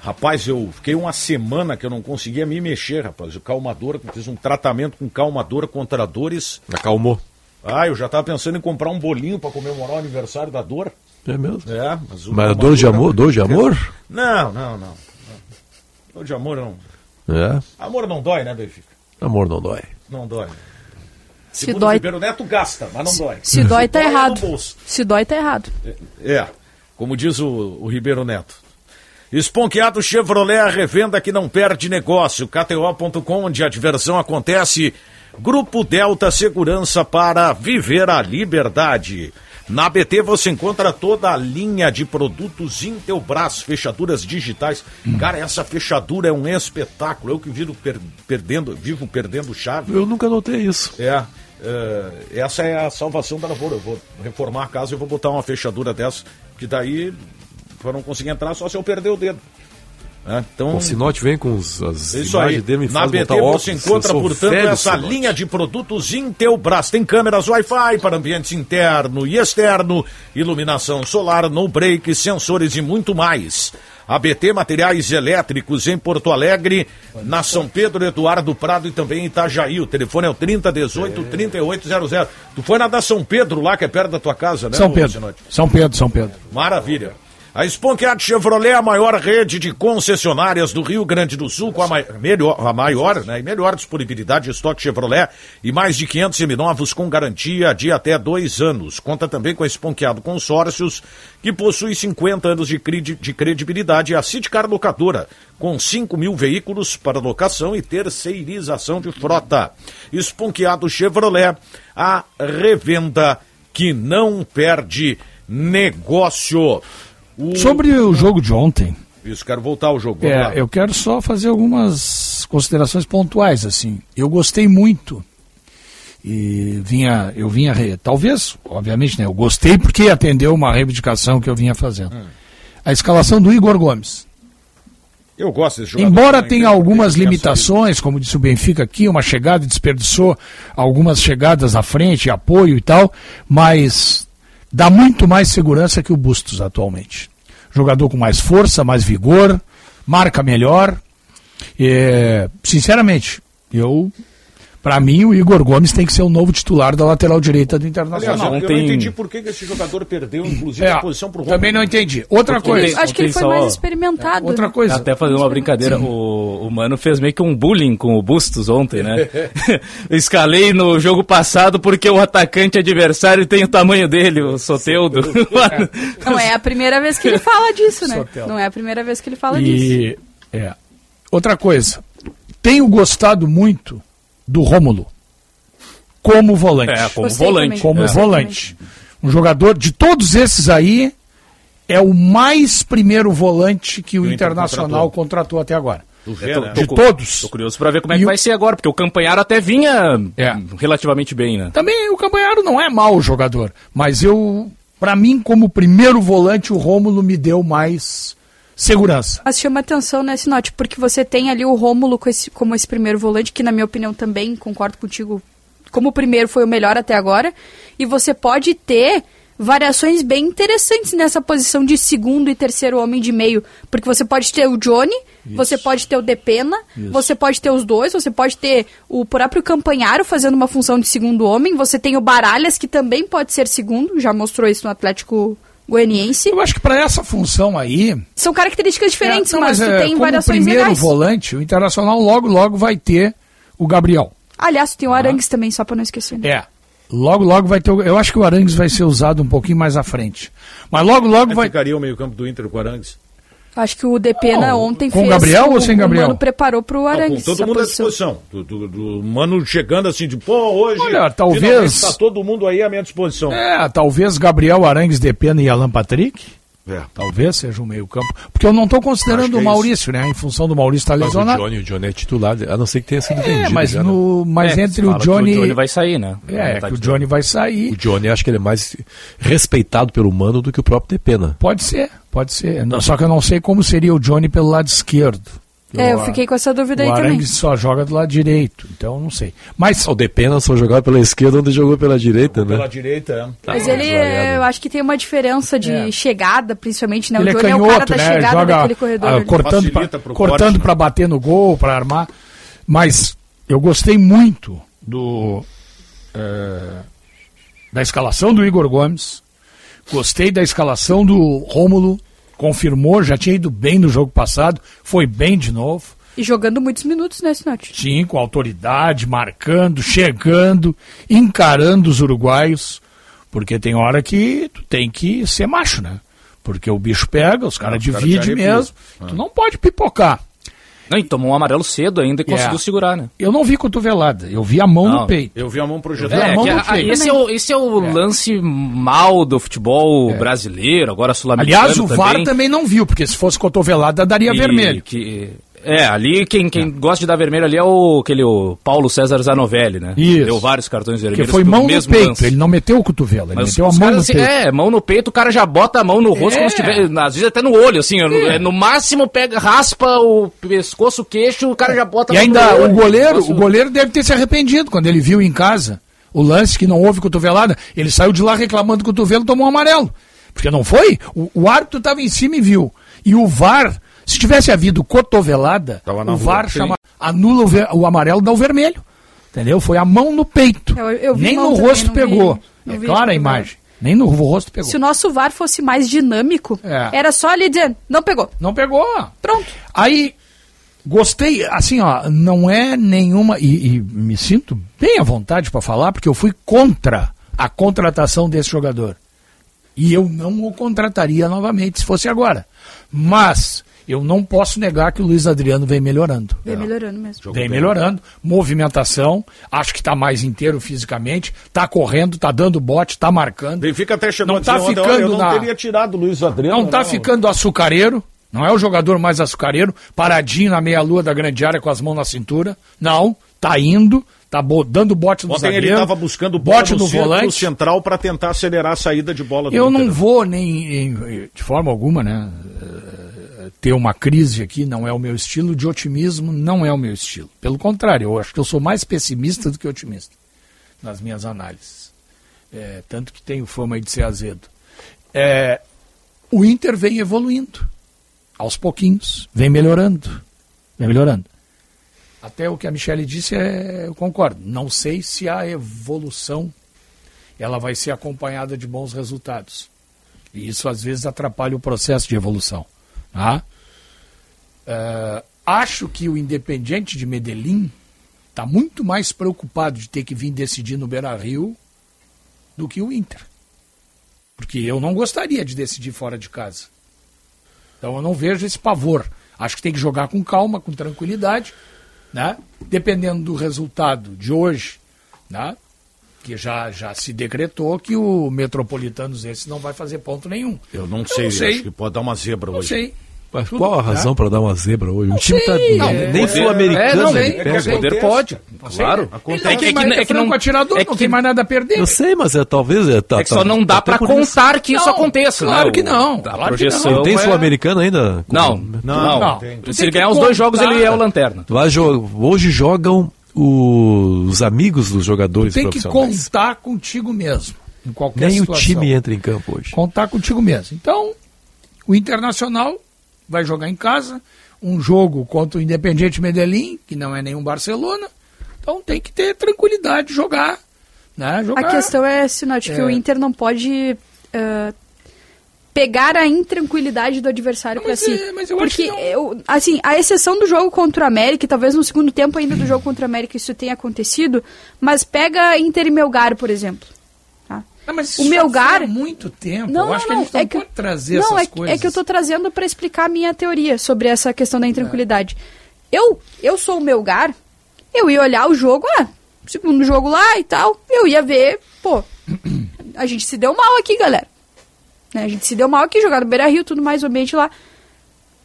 Rapaz, eu fiquei uma semana que eu não conseguia me mexer, rapaz. O calmador, fiz um tratamento com calmador contra dores. Acalmou. Ah, eu já tava pensando em comprar um bolinho para comemorar o aniversário da dor. É mesmo? É, mas Mas dor de calmador amor? é- Dor de amor? Não, não, não. Dor de amor não. É. Amor não dói, né, Benfica? Amor não dói. Não dói. Se Segundo dói- o Ribeiro Neto, gasta, mas não dói. Se dói, tá é errado. Se dói, tá errado. É, como diz o, o Ribeiro Neto. Esponqueado Chevrolet, a revenda que não perde negócio. KTO.com, onde a diversão acontece. Grupo Delta Segurança para viver a liberdade. Na BT você encontra toda a linha de produtos Intelbras, fechaduras digitais. Cara, essa fechadura é um espetáculo. Eu que vivo per- perdendo, vivo perdendo chave. Eu nunca notei isso. É, é, essa é a salvação da lavoura. Eu vou reformar a casa e vou botar uma fechadura dessa, que daí, para não conseguir entrar, só se eu perder o dedo. É, então, O Sinote vem com os, as isso aí. imagens dele, me Na faz BT botar óculos. você encontra, portanto, essa Sinote. linha de produtos Intelbras. Tem câmeras Wi-Fi para ambientes interno e externo, iluminação solar, no break, sensores e muito mais. ABT Materiais Elétricos em Porto Alegre, na São Pedro Eduardo Prado e também em Itajaí. O telefone é o 3018 3800. Tu foi na da São Pedro lá, que é perto da tua casa, né? São Pedro. São Pedro, São Pedro. Maravilha. A Sponkeat Chevrolet é a maior rede de concessionárias do Rio Grande do Sul, com a, mai- melhor, a maior né, e melhor disponibilidade de estoque Chevrolet e mais de 500 seminovos com garantia de até dois anos. Conta também com a Sponkeado Consórcios, que possui 50 anos de, credi- de credibilidade, e a Sidcar Locadora, com 5 mil veículos para locação e terceirização de frota. Sponkeado Chevrolet, a revenda que não perde negócio. O- Sobre o jogo de ontem, Isso, quero voltar ao jogo. É, eu quero só fazer algumas considerações pontuais. assim. Eu gostei muito e vinha, eu vinha, re- talvez, obviamente, né, eu gostei porque atendeu uma reivindicação que eu vinha fazendo. Hum. A escalação do Igor Gomes. Eu gosto desse jogador. Embora tenha algumas limitações, como disse o Benfica aqui, uma chegada desperdiçou algumas chegadas à frente, apoio e tal, mas dá muito mais segurança que o Bustos atualmente. Jogador com mais força, mais vigor, marca melhor. É, sinceramente, eu, para mim, o Igor Gomes tem que ser o novo titular da lateral direita do Aliás, Internacional. eu, eu não entendi por que, esse jogador perdeu, inclusive, É, a posição pro também não entendi. Outra Porque coisa. Acho que ele foi só- mais experimentado. Outra né? coisa. Até fazer uma brincadeira, o, o Mano fez meio que um bullying com o Bustos ontem, né? Eu [LAUGHS] Escalei no jogo passado porque o atacante adversário tem o tamanho dele, o Soteudo. [LAUGHS] Não é a primeira vez que ele fala disso, né? Sotel. Não é a primeira vez que ele fala disso. E é. outra coisa, tenho gostado muito do Rômulo como volante. É, como Gostei volante. também. como É. volante. Um jogador de todos esses aí é o mais primeiro volante que o, o Inter Internacional contratou. até agora. Ré, tô- né? tô De cu- todos. Tô curioso pra ver como é E que o- vai ser agora, porque o Campanharo até vinha É. relativamente bem, né? Também o Campanharo não é mau jogador, mas eu, para mim, como primeiro volante, o Rômulo me deu mais segurança. Mas chama atenção nesse note, porque você tem ali o Rômulo com esse- como esse primeiro volante, que na minha opinião também, concordo contigo, como o primeiro foi o melhor até agora, e você pode ter variações bem interessantes nessa posição de segundo e terceiro homem de meio, porque você pode ter o Johnny, você pode ter o Depena, você pode ter os dois, você pode ter o próprio Campanharo fazendo uma função de segundo homem, você tem o Baralhas, que também pode ser segundo, já mostrou isso no Atlético Goianiense. Eu acho que para essa função aí, São características diferentes, É, não, mas, tu é, tem como variações primeiro legais. volante, o Internacional logo, logo vai ter o Gabriel. Aliás, tem o Arangues também, só pra não esquecer. né? É. Logo, logo vai ter. o- Eu acho que o Arangues vai ser usado um pouquinho mais à frente. Mas logo, logo Como vai. ficaria o meio-campo do Inter com o Arangues? Acho que o Depena Não, ontem com fez. Gabriel o, ou sem Gabriel? O Mano preparou pro Não, Arangues. com todo mundo à posição. disposição. Do, do- do mano chegando assim de, pô, hoje. Olha, talvez- Está todo mundo aí à minha disposição. É, talvez Gabriel, Arangues, Depena e Alan Patrick. É. Talvez seja o meio-campo. Porque eu não estou considerando o é Maurício, né? Em função do Maurício estar Mas o lesionado. Johnny, o Johnny é titular, a não ser que tenha sido É, vendido. mas, já, né? no, mas É, entre o que Johnny. O Johnny vai sair, né? É, que o. Johnny vai sair. O Johnny acho que ele é mais respeitado pelo Mano do que o próprio Depena. Pode ser, pode ser. Não- Só que eu não sei como seria o Johnny pelo lado esquerdo. É, eu fiquei com essa dúvida aí o também. Arangues só joga do lado direito, então não sei. Mas O Depena só jogava pela esquerda onde jogou pela direita, né? Pela direita, é. Mas ele, é, eu acho que tem uma diferença de É. chegada, principalmente, né? ele é o Johnny é o canhoto, cara da né? chegada Joga daquele corredor. ah, ali. cortando pra, cortando corte, né? pra bater no gol, pra armar. Mas eu gostei muito do eh, da escalação do Igor Gomes. Gostei da escalação do Rômulo. Confirmou, já tinha ido bem no jogo passado, foi bem de novo. E jogando muitos minutos, né, Sinote? Sim, com autoridade, marcando, chegando, encarando os uruguaios. Porque tem hora que tu tem que ser macho, né? Porque o bicho pega, os caras dividem arrepiam. mesmo. Tu não pode pipocar. Não, e tomou um amarelo cedo ainda e Yeah. conseguiu segurar, né? Eu não vi cotovelada, eu vi a mão Não, no peito. Eu vi a mão projetada. Vi a É, mão no a- peito. esse, é o, esse é o lance mal do futebol brasileiro, agora sul-americano Aliás, o VAR também. também não viu, porque se fosse cotovelada daria E vermelho. que- é, ali quem, quem gosta de dar vermelho ali é o, aquele, o Paulo César Zanovelli, né? Isso. Deu vários cartões vermelhos foi pro mão no peito, lance. ele não meteu o cotovelo, ele Mas meteu a mão no assim, peito. É, mão no peito, o cara já bota a mão no rosto É. como se tiver, às vezes até no olho, assim, é, no máximo pega, raspa o pescoço, o queixo, o cara já bota E a mão ainda no olho. o goleiro, o goleiro deve ter se arrependido quando ele viu em casa o lance que não houve cotovelada. Ele saiu de lá reclamando do cotovelo e tomou um amarelo. Porque não foi? O, o árbitro estava em cima e viu. E o VAR, se tivesse havido cotovelada, o VAR chama, anula o, ver- o amarelo dá o vermelho. Entendeu? Foi a mão no peito. Eu- eu vi Nem no também, rosto vi- pegou. não é vi clara a imagem. Nem no rosto pegou. Se o nosso VAR fosse mais dinâmico, É. era só ali dizendo, não pegou. Não pegou. Pronto. Aí, gostei, assim, ó, não é nenhuma. E, e me sinto bem à vontade para falar, porque eu fui contra a contratação desse jogador. E eu não o contrataria novamente se fosse agora. Mas eu não posso negar que o Luiz Adriano vem melhorando. Vem melhorando mesmo. Vem melhorando, movimentação, acho que está mais inteiro fisicamente, está correndo, está dando bote, está marcando. Benfica até chegou Não a tá ficando olha, eu não na- teria tirado o Luiz Adriano. Não está ficando açucareiro, não é o jogador mais açucareiro, paradinho na meia-lua da grande área com as mãos na cintura. Não, tá indo, tá dando bote no Ontem zagueiro. ele estava buscando bote no, no volante. central para tentar acelerar a saída de bola do Eu Inter. não vou nem, em- de forma alguma, né, ter uma crise aqui, não é o meu estilo, de otimismo não é o meu estilo. Pelo contrário, eu acho que eu sou mais pessimista do que otimista nas minhas análises. É, tanto que tenho fama de ser azedo. É, o Inter vem evoluindo, aos pouquinhos, vem melhorando, vem melhorando. Até o que a Michelle disse, é, eu concordo. Não sei se a evolução ela vai ser acompanhada de bons resultados. E isso às vezes atrapalha o processo de evolução. Tá? Eh, acho que o Independiente de Medellín está muito mais preocupado de ter que vir decidir no Beira Rio do que o Inter. Porque eu não gostaria de decidir fora de casa. Então eu não vejo esse pavor. Acho que tem que jogar com calma, com tranquilidade, né? Dependendo do resultado de hoje, né? Que já, já se decretou que o Metropolitanos esse não vai fazer ponto nenhum. Eu não Eu sei, não sei. acho que pode dar uma zebra Não hoje. sei. Mas Tudo, qual a né? razão para dar uma zebra hoje? O time tá. não, é, nem poder- sul-americano é, não. Poder pode, claro. Ele não É que- é é que não- atirador, é não que- tem mais nada a perder. Eu sei, mas é, talvez. É, tá, É que só tá- não dá até pra por isso- contar que isso Não, aconteça, claro né? que não, A claro que projeção Não tem é- sul-americano ainda? Não, Não, não. não. Se ele ganhar que os dois jogos, contar. ele é o lanterna. Hoje jogam os amigos dos jogadores Tem que contar contigo mesmo. Em qualquer Nem o situação. time entra em campo hoje. Contar contigo mesmo. Então, o Internacional vai jogar em casa, um jogo contra o Independiente Medellín, que não é nenhum Barcelona. Então tem que ter tranquilidade de jogar. Né? jogar. A questão é, Sinote, que É. o Inter não pode ah, pegar a intranquilidade do adversário para si. é, mas eu acho Porque, que não. eu, assim, a exceção do jogo contra o América, talvez no segundo tempo ainda do jogo contra o América isso tenha acontecido, mas pega Inter e Melgar, por exemplo. Ah, mas o foi há muito tempo. Não, eu acho não, que a gente não é que, pode trazer não, essas é, coisas. é que eu tô trazendo para explicar a minha teoria sobre essa questão da intranquilidade. Eu, eu sou o Melgar, eu ia olhar o jogo, ah, segundo jogo lá e tal, eu ia ver, pô, a gente se deu mal aqui, galera. Né, A gente se deu mal aqui, jogar no Beira-Rio, tudo mais, o ambiente lá.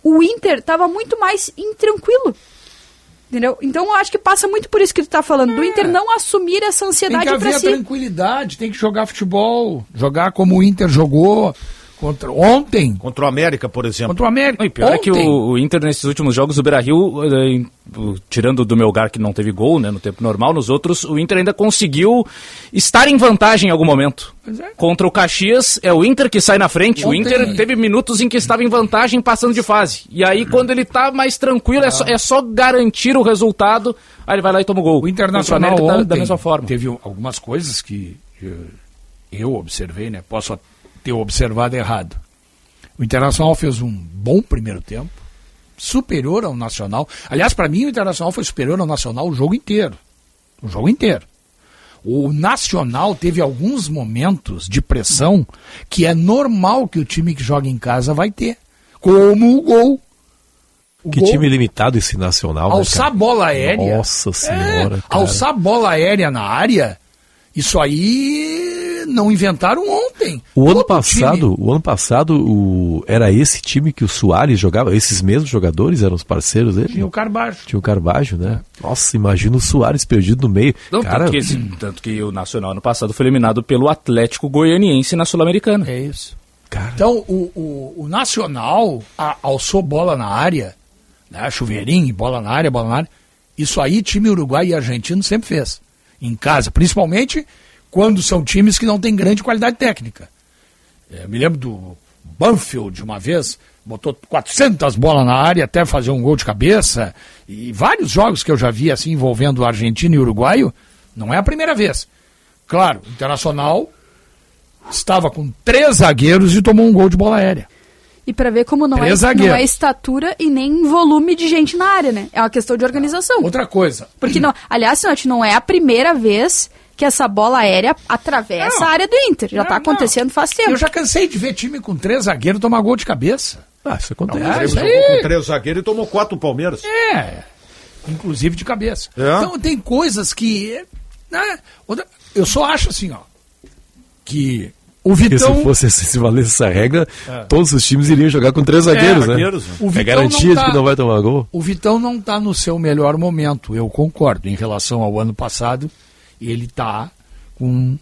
O Inter tava muito mais intranquilo. Entendeu? Então eu acho que passa muito por isso que tu tá falando, do Inter não assumir essa Tem ansiedade que haver pra a si. tranquilidade, tem que jogar futebol, jogar como o Inter jogou, contra ontem. Contra o América, por exemplo. Contra o América. E pior é que Ontem. o, o Inter, nesses últimos jogos, o Beira-Rio, eh, o- tirando do Melgar, que não teve gol, né, no tempo normal, nos outros, o Inter ainda conseguiu estar em vantagem em algum momento. Contra o Caxias, é o Inter que sai na frente. O Ontem- Inter teve minutos em que estava em vantagem passando de fase. E aí, quando ele tá mais tranquilo, é, só, é só garantir o resultado, aí ele vai lá e toma o gol. O Internacional o América ontem da, da mesma forma. teve algumas coisas que eh, eu observei, né? Posso ter observado errado. O Internacional fez um bom primeiro tempo, superior ao Nacional. Aliás, para mim o Internacional foi superior ao Nacional o jogo inteiro. O jogo inteiro. O Nacional teve alguns momentos de pressão que é normal que o time que joga em casa vai ter. Como o gol. O Que gol- time limitado esse nacional. né, alçar cara? bola aérea. Nossa senhora. É, cara. alçar bola aérea na área, isso aí não inventaram ontem. O ano passado, time- o ano passado o, era esse time que o Soares jogava, esses mesmos jogadores eram os parceiros dele? Tinha o Carbajo. Tinha o Carvalho, né? Nossa, imagina o Soares perdido no meio. Não, cara, tanto, que esse- tanto que o Nacional ano passado foi eliminado pelo Atlético Goianiense na Sul-Americana. É isso. Então, o, o, o Nacional a- alçou bola na área, né? chuveirinho, bola na área, bola na área. Isso aí, time uruguai e argentino sempre fez. Em casa, principalmente quando são times que não têm grande qualidade técnica. É, me lembro do Banfield, uma vez, botou 400 bolas na área até fazer um gol de cabeça. E vários jogos que eu já vi assim envolvendo argentino e uruguaio, não é a primeira vez. Claro, o Internacional estava com três zagueiros e tomou um gol de bola aérea. E pra ver como não é, não é estatura e nem volume de gente na área, né? É uma questão de organização. Outra coisa. Porque, não, aliás, Sinote, não é a primeira vez que essa bola aérea atravessa Não. a área do Inter. Já Não, tá não. acontecendo faz tempo. Eu já cansei de ver time com três zagueiros tomar gol de cabeça. Ah, isso acontece. Não, é, isso jogou com três zagueiros e tomou quatro Palmeiras. É, inclusive de cabeça. É? Então tem coisas que. Né, eu só acho assim, ó. Que o Porque Vitão. se fosse se valesse essa regra, É. todos os times iriam jogar com três zagueiros, né? zagueiros, né? O É Vitão garantia não de tá- que não vai tomar gol. O Vitão não está no seu melhor momento, eu concordo. Em relação ao ano passado, ele está com,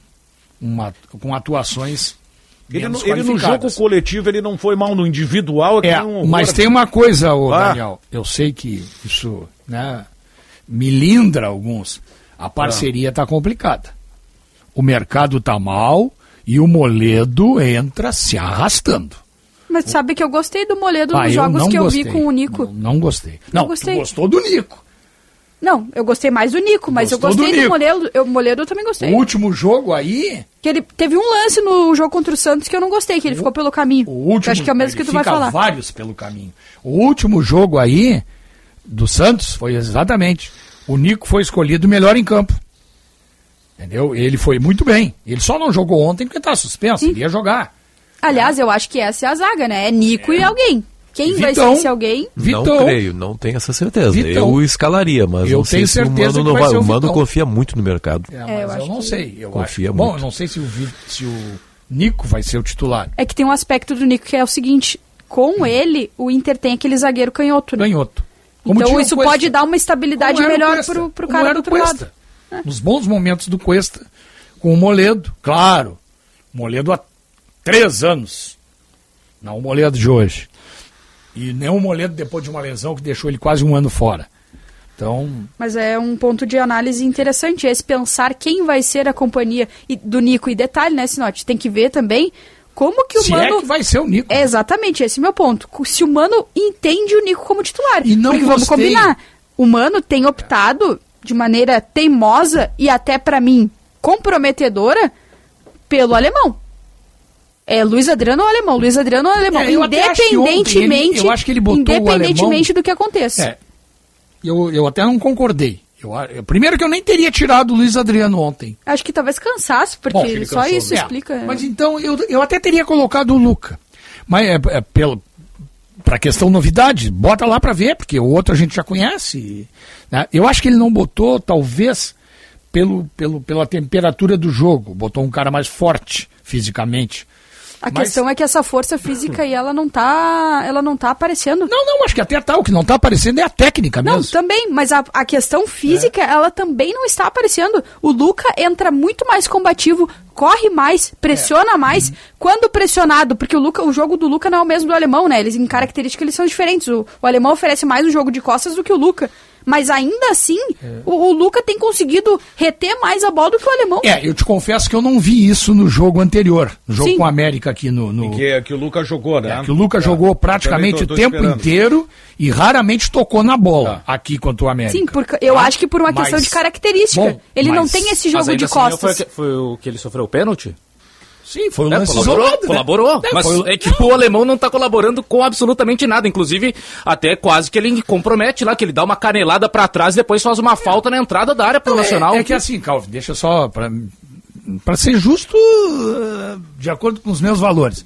uma, com atuações. Ele, ele no jogo coletivo ele não foi mal no individual. É, É, um mas tem uma coisa, ô Ah. Daniel. Eu sei que isso né, milindra alguns. A parceria está complicada. O mercado está mal e o Moledo entra se arrastando. Mas sabe que eu gostei do Moledo Ah, nos eu jogos não que eu gostei. vi com o Nico. Não, não gostei. Não, gostei. tu gostou do Nico. Não, eu gostei mais do Nico, mas Gostou eu gostei do do, Nico. Moledo. Eu, Moledo eu também gostei. O último jogo aí, Que ele teve um lance no jogo contra o Santos que eu não gostei, que ele ficou pelo caminho. o último. Eu acho que é o mesmo que tu vai falar. vários pelo caminho. O último jogo aí do Santos foi exatamente. O Nico foi escolhido melhor em campo. Entendeu? Ele foi muito bem. Ele só não jogou ontem porque tá suspenso. Ele ia jogar. Aliás, eu acho que essa é a zaga, né? É Nico e alguém. Quem vai Vitão. ser esse alguém? Vitão. Não creio, não tenho essa certeza. Vitão. Eu escalaria, mas Eu não sei tenho se o certeza Mano que não vai vai. o O Mano Vitão. confia muito no mercado. É, É, eu mas eu, acho não que- sei. Eu Confia acho, Bom, muito. eu não sei se o, se o Nico vai ser o titular. É que tem um aspecto do Nico que é o seguinte: com ele, o Inter tem aquele zagueiro canhoto, né? Canhoto. Como Então o isso Cuesta. pode dar uma estabilidade o melhor pro, pro Como cara era do o outro Cuesta. lado. Nos bons momentos do Cuesta, com o Moledo, claro. Moledo há três anos. Não o Moledo de hoje. E nem o Moledo depois de uma lesão que deixou ele quase um ano fora. Então, Mas é um ponto de análise interessante, esse pensar quem vai ser a companhia do Nico. E detalhe, né, Sinote? Tem que ver também como que o se Mano... é que vai ser o Nico. É exatamente, esse é o meu ponto. Se o Mano entende o Nico como titular. E não Porque vamos gostei. combinar. O Mano tem optado de maneira teimosa e até pra mim comprometedora pelo alemão. É Luiz Adriano ou alemão? Luiz Adriano ou alemão? É, eu até acho que ontem independentemente, ele- eu acho que ele botou o independentemente alemão- do que aconteça. É. Eu, eu até não concordei. Eu, eu- primeiro que eu nem teria tirado o Luiz Adriano ontem. Acho que talvez cansasse, porque Bom, ele só cansou, isso né? explica. É, Mas então eu, eu até teria colocado o Luca. Mas é, é pelo para questão novidade, bota lá para ver, porque o outro a gente já conhece. né? Eu acho que ele não botou, talvez, pelo, pelo, pela temperatura do jogo. Botou um cara mais forte fisicamente. A Mas- questão é que essa força física aí, ela não tá, ela não tá aparecendo. Não, não, acho que até tá. O que não tá aparecendo é a técnica Não, mesmo. também, mas a, a questão física, ela também não está aparecendo. O Luca entra muito mais combativo corre mais, pressiona mais, quando pressionado, porque o, Luca, o jogo do Luca não é o mesmo do alemão, né? Eles, em características, eles são diferentes. O, o alemão oferece mais um jogo de costas do que o Luca. Mas ainda assim, o, o Luca tem conseguido reter mais a bola do que o alemão. É, eu te confesso que eu não vi isso no jogo anterior, no jogo Sim. com a América aqui no. no... Que, que o Lucas jogou, né? É, que o Lucas jogou praticamente Também tô- o tô tempo esperando. inteiro e raramente tocou na bola aqui contra o América. Sim, porque eu Tá? acho que por uma questão Mas- de característica. Bom, ele não mas- tem esse Mas jogo ainda de assim, costas. Foi, foi o que ele sofreu o pênalti? Sim, foi um É, lance colaborou, isolado, né? colaborou. É, mas foi- é que o alemão não tá colaborando com absolutamente nada. Inclusive, até quase que ele compromete lá, que ele dá uma canelada pra trás e depois faz uma falta na entrada da área pro Não, é- Nacional. É, que assim, Calvin, deixa só pra, pra ser justo, eh, de acordo com os meus valores.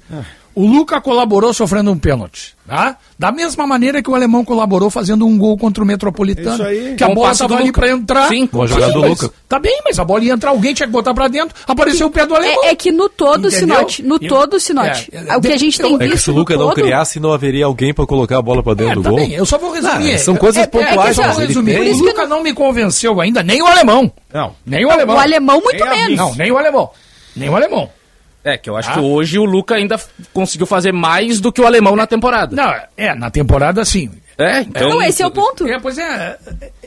O Luca colaborou sofrendo um pênalti, tá? Da mesma maneira que o alemão colaborou fazendo um gol contra o Metropolitano. Isso aí. Que a bola passe do tava ali pra entrar. Sim, com a jogada do mas- Luca. Tá bem, mas a bola ia entrar, alguém tinha que botar pra dentro, apareceu o pé do alemão. É, é que no todo se Entendeu? note. No E- todo se note. é, é, o que a gente tem eu- visto É que se o Luca não todo- criasse, não haveria alguém pra colocar a bola pra dentro É, do tá gol. bem, eu só vou resumir. Ah, são coisas É- é- pontuais, É, que eu mas vou resumir. tem. O Luca não me convenceu ainda, nem o alemão. Não. Nem o alemão. O alemão muito menos. Não, nem o alemão. Nem o alemão. É, que eu acho Ah. que hoje o Luca ainda conseguiu fazer mais do que o alemão na temporada. Não, é, na temporada sim. É, então. Não, esse é o ponto. É, pois é.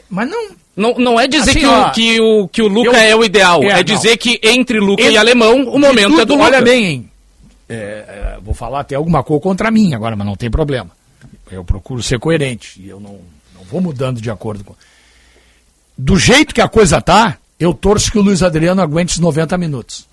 Mas não. Não, não é dizer Assim, que, ó, o, que, o, que o Luca eu- é o ideal. É, É, não. dizer que entre Luca e alemão, o momento De é do tudo, Luca. Olha bem, hein? É, é, vou falar até alguma coisa contra mim agora, mas não tem problema. Eu procuro ser coerente. E eu não, não vou mudando de acordo com. Do jeito que a coisa tá, eu torço que o Luiz Adriano aguente os 90 minutos.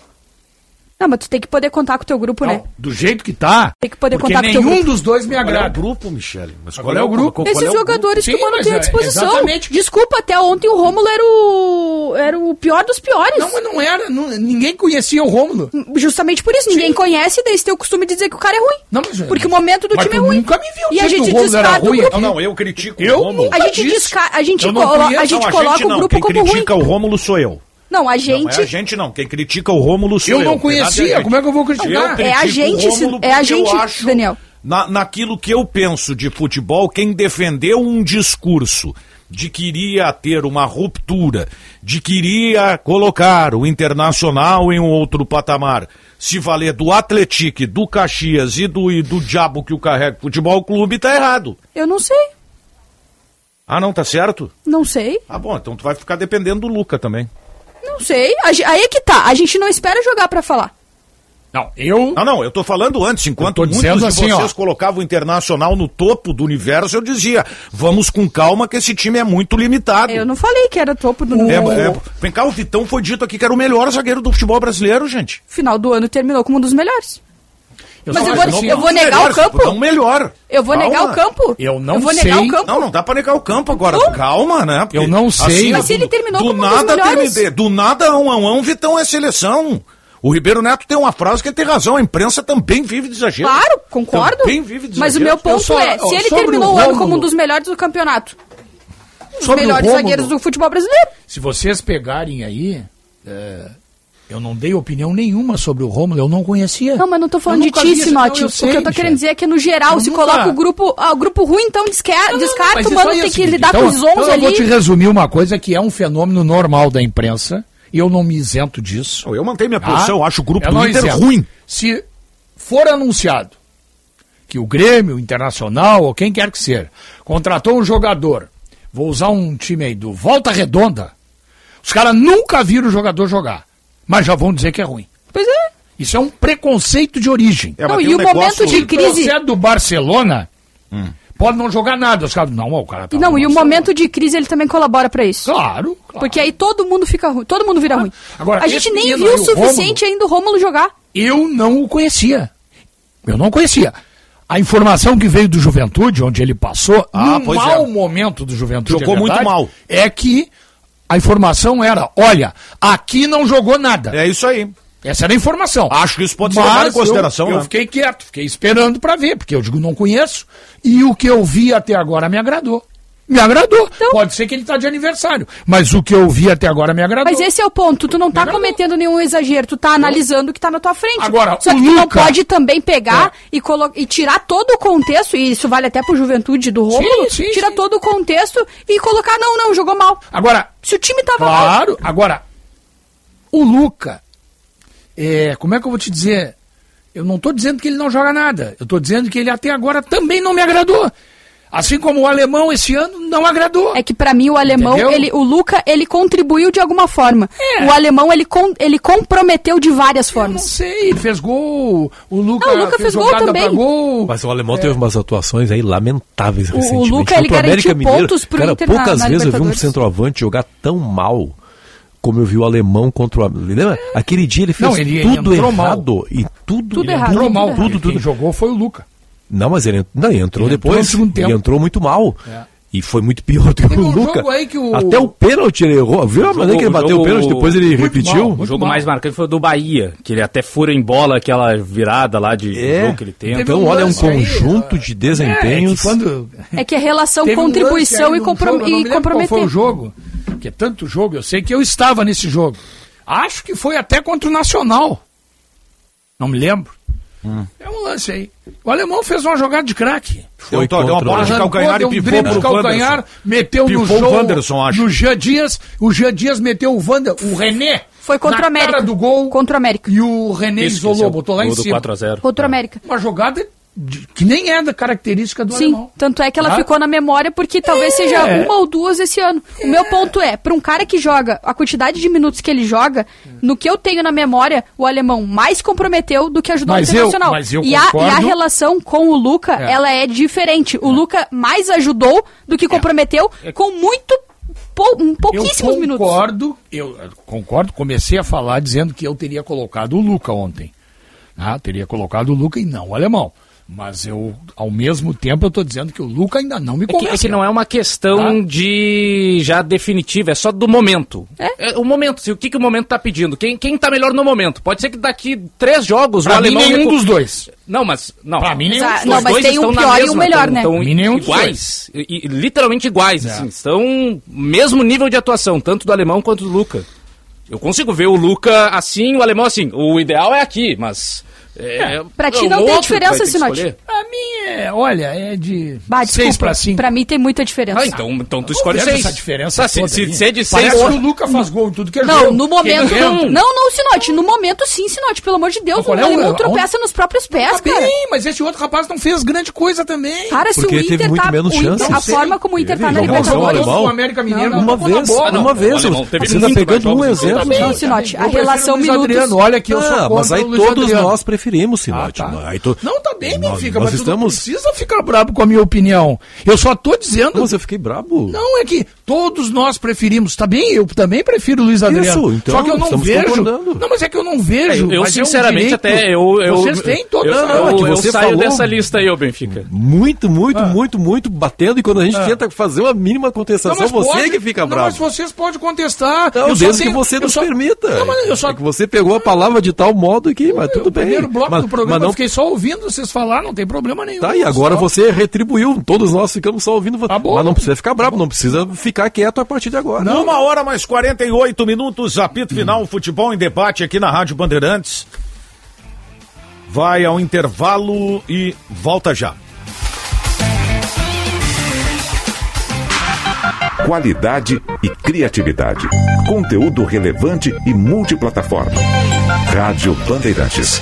Não, mas tu tem que poder contar com o teu grupo, né? Não, do jeito que tá, Tem que poder contar com o teu nenhum grupo. dos dois me Qual é o agrada. grupo, Michele? Mas Qual é o grupo? qual é Esses o grupo? jogadores que Sim, o Mano tem à é- disposição. exatamente. Desculpa, até ontem o Rômulo era o. era o pior dos piores. Não, mas não era. não- ninguém conhecia o Rômulo. Justamente por isso, ninguém conhece, daí você tem o costume de dizer que o cara é ruim. Não, mas, Porque o momento do mas time é ruim. nunca me viu E a que gente o Rômulo era descarta o grupo. Não, não, eu critico Eu o Rômulo. A gente, desca... a gente, Eu não colo- conheço. a gente Não, coloca o grupo Quem como ruim. critica o Rômulo sou eu. Não, a Não, gente. é a gente não. Quem critica o Rômulo sou eu. Eu não Verdade conhecia, como é que eu vou criticar? É a gente, o Rômulo é a eu gente, acho, Daniel. Na, naquilo que eu penso de futebol, quem defendeu um discurso de que iria ter uma ruptura, de que iria colocar o Internacional em um outro patamar, se valer do Atletique, do Caxias e do, e do diabo que o carrega futebol clube, tá errado. Eu não sei. Ah, não, tá certo? Não sei. Ah, bom, então tu vai ficar dependendo do Luca também. Não sei. Aí é que tá. A gente não espera jogar pra falar. Não, eu. Não, não, eu tô falando antes, enquanto muitos dizendo de assim, vocês ó. colocavam o Internacional no topo do universo, eu dizia, vamos com calma que esse time é muito limitado. Eu não falei que era topo do É, no é, vem cá, o Vitão foi dito aqui que era o melhor zagueiro do futebol brasileiro, gente. final do ano terminou como um dos melhores. Eu Mas eu vou, que eu não- vou negar o campo? Não, melhor. Eu vou Calma. negar o campo? Eu não eu vou sei. negar o campo? Não, não dá pra negar o campo agora. Calma, né? Porque Eu não sei. Mas se ele terminou do como um dos nada. TND, Do nada, um a um, Vitão é seleção. O Ribeiro Neto tem uma frase que ele tem razão. A imprensa também vive de exagero. Claro, concordo. Também vive de Mas o exagero. meu ponto só- é, se ele terminou o o ano como um dos melhores do campeonato, um dos melhores zagueiros do futebol brasileiro. Se vocês pegarem aí, é, eu não dei opinião nenhuma sobre o Rômulo, eu não conhecia. Não, mas não tô falando Eu de ti, Sinote. O que eu tô Michel. querendo dizer é que no geral, Eu se coloca o grupo, ah, o grupo ruim, então desca- Não, não, descarta, o mano é tem que lidar então, com os 11 então eu vou te ali. resumir uma coisa que é um fenômeno normal da imprensa, e eu não me isento disso. Eu mantenho minha tá? posição, eu acho o grupo do Inter isento. ruim. Se for anunciado que o Grêmio, o Internacional, ou quem quer que seja, contratou um jogador, vou usar um time aí do Volta Redonda, os caras nunca viram o jogador jogar, mas já vão dizer que é ruim. Pois é. Isso é um preconceito de origem. É, Não, e tem o um momento de crise- Se é do Barcelona, pode não jogar nada. Os caras, não, o cara tá não, e o momento de crise ele também colabora pra isso. Claro, claro. Porque aí todo mundo fica ruim, todo mundo vira ruim. Agora, a gente nem viu o o suficiente ainda o Rômulo jogar. Eu não o conhecia. Eu não conhecia. A informação que veio do Juventude, onde ele passou, Ah, num pois mau é. momento do Juventude, Jogou é muito verdade, mal. É que a informação era, olha, aqui não jogou nada. É isso aí. Essa era a informação. Acho que isso pode ser levado em consideração, Eu, eu né? fiquei quieto, fiquei esperando pra ver, porque eu digo, não conheço. E o que eu vi até agora me agradou. Me agradou. Então- Pode ser que ele tá de aniversário, mas o que eu vi até agora me agradou. Mas esse é o ponto, tu não tá agradou. cometendo nenhum exagero, tu tá analisando o que tá na tua frente. Agora, Só o que tu não Luca- pode também pegar e, colo- e tirar todo o contexto, e isso vale até pro juventude do Rômulo, sim, tira sim. todo o contexto e colocar, não, não, jogou mal. Agora, Se o time tava mal. Claro, agora, o Luca, é, como é que eu vou te dizer? Eu não estou dizendo que ele não joga nada. Eu estou dizendo que ele até agora também não me agradou. Assim como o alemão esse ano não agradou. É que pra mim o alemão, Entendeu? ele, o Luca, ele contribuiu de alguma forma. É. O alemão, ele, com, ele comprometeu de várias Não formas. sei, fez gol. O Luca, Não, o Luca fez gol jogada também. gol. Mas o alemão teve umas atuações aí lamentáveis O- o recentemente. Luca, ele garantiu pontos pro cara, Inter na- poucas na vezes eu vi um centroavante jogar tão mal como eu vi o alemão contra o... Lembra? Aquele dia ele fez Não, ele tudo mal. errado. E tudo, Tudo ele errado. Tudo mal. errado. Tudo, Quem jogou foi o Luca. Não, mas ele, não, ele entrou Ele entrou depois. no segundo tempo. Ele entrou muito mal. É. E foi muito pior do que o um Luca. jogo aí que o- Até o pênalti ele errou. Viu a maneira que ele bateu jogo- o pênalti, depois ele Muito repetiu? mal. O jogo mal. mais marcante foi o do Bahia, que ele até fura em bola aquela virada lá de É. jogo que ele tenta. Então, um olha, é um lance aí, conjunto de É, é desempenhos. que quando É que a relação Teve um contribuição aí e, comprom jogo, e me lembro Qual comprometer. foi o jogo? Que é tanto jogo, eu sei que eu estava nesse jogo. Acho que foi até contra o Nacional. Não me lembro. É um lance aí. O alemão fez uma jogada de craque. Deu, deu uma bola de calcanhar deu e um pifou pro calcanhar, meteu no Pifou o jogo. Wanderson, acho. No Jean Dias, o Jean Dias meteu o Wander, o René. Foi contra o América. cara do gol. Contra o América. E o René Isso, isolou, é botou lá em gol do cima. 4x0. Contra o América. Uma jogada de- que nem é da característica do Sim, alemão. tanto é que ela Tá? ficou na memória porque talvez É. seja uma ou duas esse ano. O meu ponto é, para um cara que joga a quantidade de minutos que ele joga, no que eu tenho na memória, o alemão mais comprometeu do que ajudou Mas o eu- Internacional. mas eu e, a, e a relação com o Luca, É. ela é diferente. O Luca mais ajudou do que comprometeu com muito pou- um pouquíssimos eu minutos. concordo, eu eh, concordo, comecei a falar dizendo que eu teria colocado o Luca ontem. Ah, teria colocado o Luca e não o alemão. Mas eu, ao mesmo tempo, eu estou dizendo que o Luca ainda não me É que, convence. é que não é uma questão Ah. de já definitiva, é só do momento. É? o momento, se, o que, que o momento tá pedindo? Quem, quem tá melhor no momento? Pode ser que daqui três jogos Pra o mim, alemão... nenhum recu- dos dois. Não, mas... Não, Pra mim, nenhum Mas, dos ah, dois. não, mas dois tem um estão na pior e mesma, melhor, tão- né? tão Mim nenhum dos iguais. E- e literalmente iguais, É. assim. Estão mesmo nível de atuação, tanto do alemão quanto do Luca. Eu consigo ver o Luca assim, o alemão assim. O ideal é aqui, mas... É, Pra ti não tem diferença, Sinote. Pra mim, é, olha, é de Bah, 6 desculpa, para 5. pra mim tem muita diferença. Ah, então, então tu escolhe vejo seis. essa diferença Tá, se, toda se, se é de seis... Parece que o Luca faz gol em tudo que é Não, no momento. Ele entra. Não, não, Sinote. No momento, sim, Sinote. Pelo amor de Deus, Qual o é alemão aonde- tropeça nos próprios pés, Tá cara. bem, mas esse outro rapaz não fez grande coisa também. Cara, se Porque o ele teve Inter muito tá. menos o Inter- a forma como o Inter Ele tá na Libertadores. o América Mineiro Não, não. não, Uma vez, uma não, vez. Você tá pegando um exemplo. ele Não. Sinote, a relação minutos. Olha que eu sou Ah, contra mas aí todos nós preferimos, Sinote. Ah, tá. To- Não, tá bem, Benfica, nós mas tu não estamos- precisa ficar bravo com a minha opinião. Eu só tô dizendo... Mas eu fiquei brabo. Não, é que todos nós preferimos. Tá bem, eu também prefiro o Luiz Adriano. então, Só que eu não vejo. concordando. Não, mas é que eu não vejo. Eu, mas é um sinceramente, até eu, eu. Vocês têm todo. Eu, Não, não, eu, é que eu você saio falou- dessa lista aí, ô Benfica. Muito, muito, muito, muito batendo. E quando a gente Ah. tenta fazer uma mínima contestação, mas você pode- que fica não, bravo. Mas vocês podem contestar. Não, Eu desde tenho- que você eu nos só- permita. Não, mas eu só É que você pegou a palavra de tal modo que, mas tudo o bem. primeiro bloco mas, do programa mas não eu fiquei só ouvindo vocês falar, não tem problema nenhum. Tá, e agora Só- você retribuiu. Todos nós ficamos só ouvindo. Tá bom. mas não precisa ficar bravo, não precisa ficar quieto a partir de agora. Uma hora mais 48 minutos, apito final, futebol em debate aqui na Rádio Bandeirantes. Vai ao intervalo e volta já. Qualidade e criatividade. Conteúdo relevante e multiplataforma. Rádio Bandeirantes.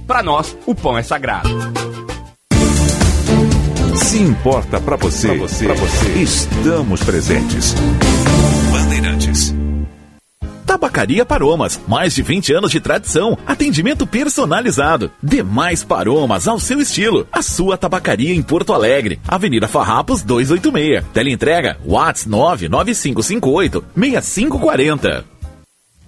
pra nós, o pão é sagrado. Se importa pra você, pra você, pra você, estamos presentes. Bandeirantes. Tabacaria Paromas, mais de 20 anos de tradição, atendimento personalizado. Demais Paromas ao seu estilo. A sua tabacaria em Porto Alegre, Avenida Farrapos 286. Teleentrega, Whats 99558 6540.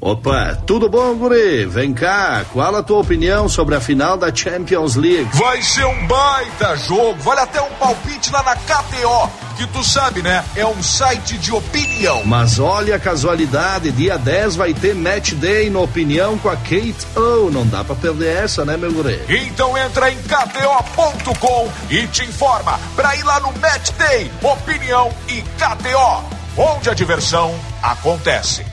Opa, tudo bom, guri? Vem cá, qual a tua opinião sobre a final da Champions League? Vai ser um baita jogo, vale até um palpite lá na KTO, que tu sabe, né? É um site de opinião. Mas olha a casualidade, dia 10 vai ter Match Day no Opinião com a Kate O. Não dá pra perder essa, né, meu guri? Então entra em KTO.com e te informa pra ir lá no Match Day, Opinião e KTO, onde a diversão acontece.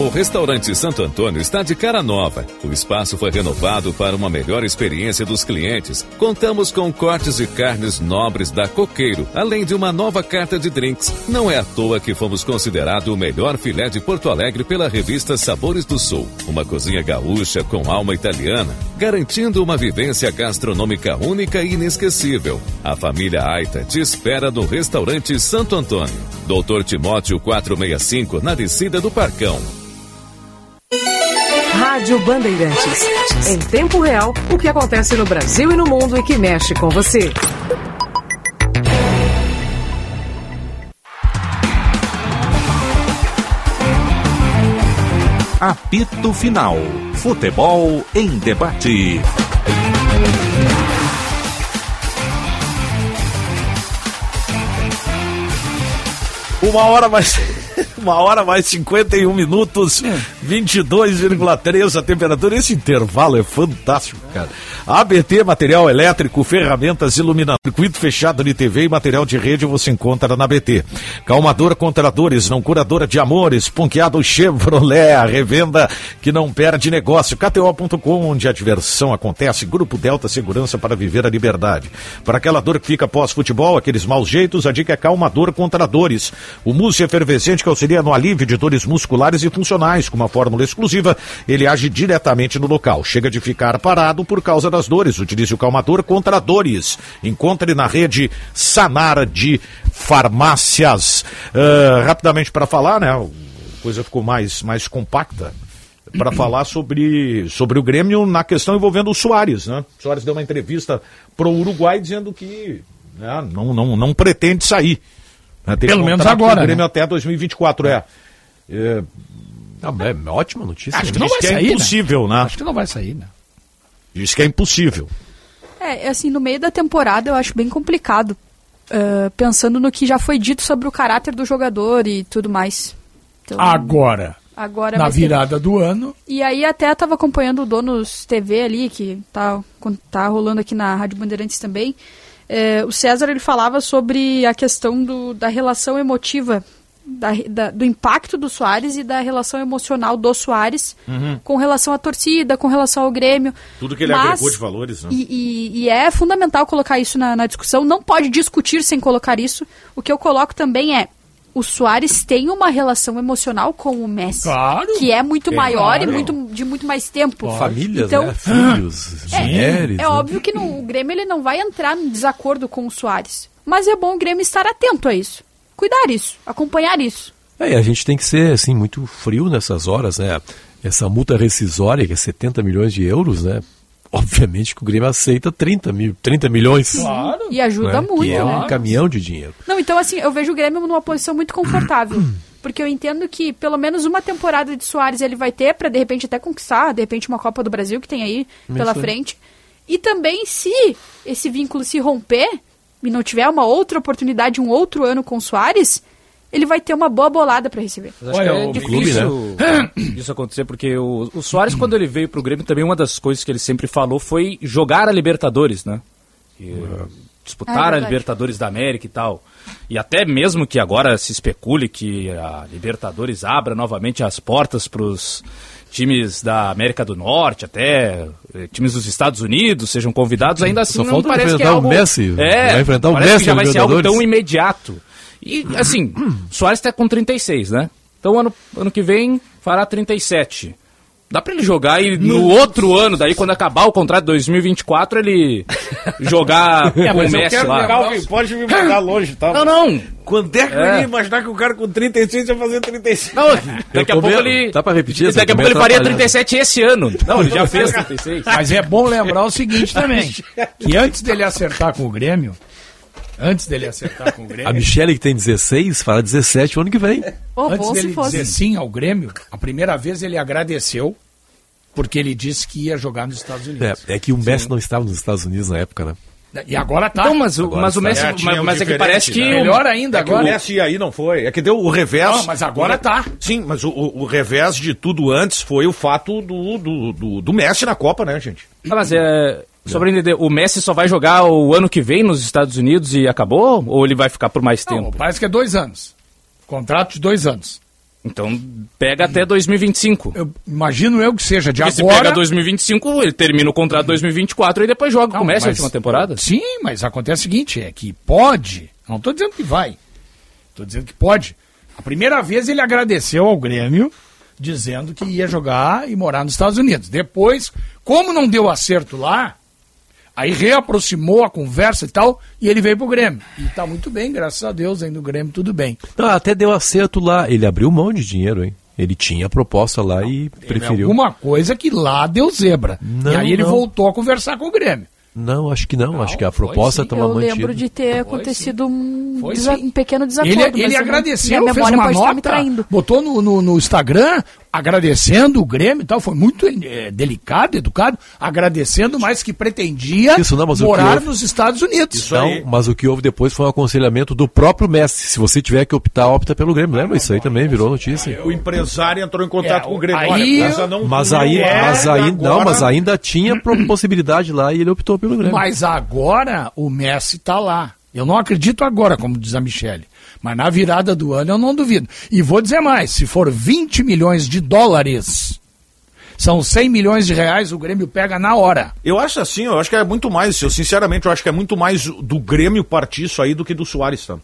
O restaurante Santo Antônio está de cara nova. O espaço foi renovado para uma melhor experiência dos clientes. Contamos com cortes de carnes nobres da Coqueiro, além de uma nova carta de drinks. Não é à toa que fomos considerado o melhor filé de Porto Alegre pela revista Sabores do Sul. Uma cozinha gaúcha com alma italiana, garantindo uma vivência gastronômica única e inesquecível. A família Aita te espera no restaurante Santo Antônio. Doutor Timóteo 465, na descida do Parcão. Rádio Bandeirantes. Em tempo real, o que acontece no Brasil e no mundo e que mexe com você. Apito Final. Futebol em debate. Uma hora mais. [LAUGHS] Uma hora mais 51 minutos, 22,3 a temperatura. Esse intervalo é fantástico, cara. ABT, material elétrico, ferramentas, iluminação, circuito fechado de TV e material de rede você encontra na ABT. Calmadora contra dores, não curadora de amores, ponqueado Chevrolet, a revenda que não perde negócio. KTO.com, onde a diversão acontece. Grupo Delta Segurança para viver a liberdade. Para aquela dor que fica pós-futebol, aqueles maus jeitos, a dica é calmador contra dores. O mousse efervescente que auxilia no alívio de dores musculares e funcionais, com uma fórmula exclusiva, ele age diretamente no local. Chega de ficar parado por causa das dores. Utilize o calmador contra dores. Encontre na rede Sanar de Farmácias. Uh, rapidamente para falar, né? A coisa ficou mais, mais compacta para [CLEARS THROAT] falar sobre, sobre o Grêmio na questão envolvendo o Soares, né? O Soares deu uma entrevista para o Uruguai dizendo que né, não, não, não pretende sair. Né? Pelo menos agora, O Grêmio né? até 2024, é. é é ótima notícia. Acho que Diz não vai que é sair, impossível, né? Acho que não vai sair, né? Diz que é impossível. É, assim, no meio da temporada eu acho bem complicado. ah, pensando no que já foi dito sobre o caráter do jogador e tudo mais. Então, Agora, agora na virada do ano, E aí até tava acompanhando o Donos TV ali, que tá, tá rolando aqui na Rádio Bandeirantes também. É, o César ele falava sobre a questão do, da relação emotiva, da, da- do impacto do Soares e da relação emocional do Soares Uhum. com relação à torcida, com relação ao Grêmio. Tudo que ele Mas- agregou de valores, né? E, e- e é fundamental colocar isso na, na discussão. Não pode discutir sem colocar isso. O que eu coloco também é o Soares tem uma relação emocional com o Messi, Claro. que é muito É, maior claro. e muito, de muito mais tempo. Famílias, Então, né? Filhos, é, mulheres. é né? óbvio que no, o Grêmio ele não vai entrar em desacordo com o Soares, mas é bom o Grêmio estar atento a isso, cuidar isso, acompanhar isso. É, e a gente tem que ser assim muito frio nessas horas, né? Essa multa rescisória, que é 70 milhões de euros, né? Obviamente que o Grêmio aceita 30, mil, 30 milhões. E ajuda né? muito, Que é né? um caminhão de dinheiro. Não, então assim, eu vejo o Grêmio numa posição muito confortável. [CLEARS THROAT] Porque eu entendo que pelo menos uma temporada de Soares ele vai ter pra de repente até conquistar, de repente uma Copa do Brasil que tem aí pela Isso aí. frente. E também se esse vínculo se romper e não tiver uma outra oportunidade, um outro ano com o Soares, ele vai ter uma boa bolada pra receber. Mas acho que é difícil isso acontecer, porque o, o Soares, quando ele veio pro Grêmio, também uma das coisas que ele sempre falou foi jogar a Libertadores, né? E, Ah, disputar é a. Libertadores da América e tal. E até mesmo que agora se especule que a Libertadores abra novamente as portas pros times da América do Norte, até eh, times dos Estados Unidos sejam convidados, ainda assim Só não falta parece que é enfrentar o algo... Messi. É, Vai enfrentar o Messi que já vai ser algo tão imediato. E, assim, Soares tá com 36, né? Então ano, ano que vem fará 37. Dá pra ele jogar e no outro ano, daí quando acabar o contrato de 2024, ele [LAUGHS] jogar É, com o eu Messi quero lá. o- pode me mandar longe, tá? Não, não. Quando é que eu É. ia imaginar que o cara com 36 ia fazer 36? Não, [LAUGHS] daqui a pouco ele. Dá pra repetir? essa Daqui a pouco ele faria atrapalhando. 37 esse ano. Não, ele já fez 36. Mas é bom lembrar o seguinte também, que antes dele acertar com o Grêmio, antes dele acertar com o [LAUGHS] Grêmio, A Michele, que tem 16, fará 17 o ano que vem. Pô, antes bom se dele fosse. dizer sim ao Grêmio, a primeira vez ele agradeceu, porque ele disse que ia jogar nos Estados Unidos. É, é que o Messi não estava nos Estados Unidos na época, né? E agora tá. Então, mas o, Agora mas o está. Messi. É, mas, mas é que parece que. né? o- Melhor ainda É que o agora. Messi aí não foi. É que deu o revés. Não, mas agora tá. Sim, mas o, o, o revés de tudo antes foi o fato do, do, do, do Messi na Copa, né, gente? Ah, mas é. Só pra entender, o Messi só vai jogar o ano que vem nos Estados Unidos e acabou? Ou ele vai ficar por mais Não, tempo? parece que é dois anos. Contrato de dois anos. Então pega até 2025. Eu imagino eu que seja de Porque se agora. pega 2025, ele termina o contrato 2024 e depois joga com o Messi a mas- última temporada? Sim, mas acontece o seguinte, é que pode, não estou dizendo que vai, estou dizendo que pode. A primeira vez ele agradeceu ao Grêmio, dizendo que ia jogar e morar nos Estados Unidos. Depois, como não deu acerto lá, aí reaproximou a conversa e tal, e ele veio pro Grêmio. E tá muito bem, graças a Deus, aí no Grêmio tudo bem. Não, até deu acerto lá. Ele abriu mão de dinheiro, hein? Ele tinha a proposta lá e preferiu. Alguma coisa que lá deu zebra. Não, e aí ele não. voltou a conversar com o Grêmio. Não, acho que não. acho que a proposta estava Eu mantida. lembro de ter acontecido um, Foi desa- sim. um pequeno desacordo. Ele, ele eu não- agradeceu, fez uma pode estar me nota, botou no, no, no Instagram agradecendo o Grêmio e tal, foi muito eh, delicado, educado, agradecendo, mas que pretendia Isso não, mas o que morar houve- nos Estados Unidos. Não, mas o que houve depois foi um aconselhamento do próprio Messi. Se você tiver que optar, opta pelo Grêmio. Lembra? Isso aí também virou notícia. O empresário entrou em contato É, com o Grêmio. aí- Olha, essa não Mas aí, é mas aí, não, mas ainda tinha [CLEARS THROAT] possibilidade lá e ele optou pelo Grêmio. Mas agora o Messi tá lá. Eu não acredito agora, como diz a Michele. Mas na virada do ano eu não duvido. E vou dizer mais, se for 20 milhões de dólares, são 100 milhões de reais, o Grêmio pega na hora. Eu acho assim, eu acho que é muito mais, eu sinceramente eu acho que é muito mais do Grêmio partir isso aí do que do Soares, tá?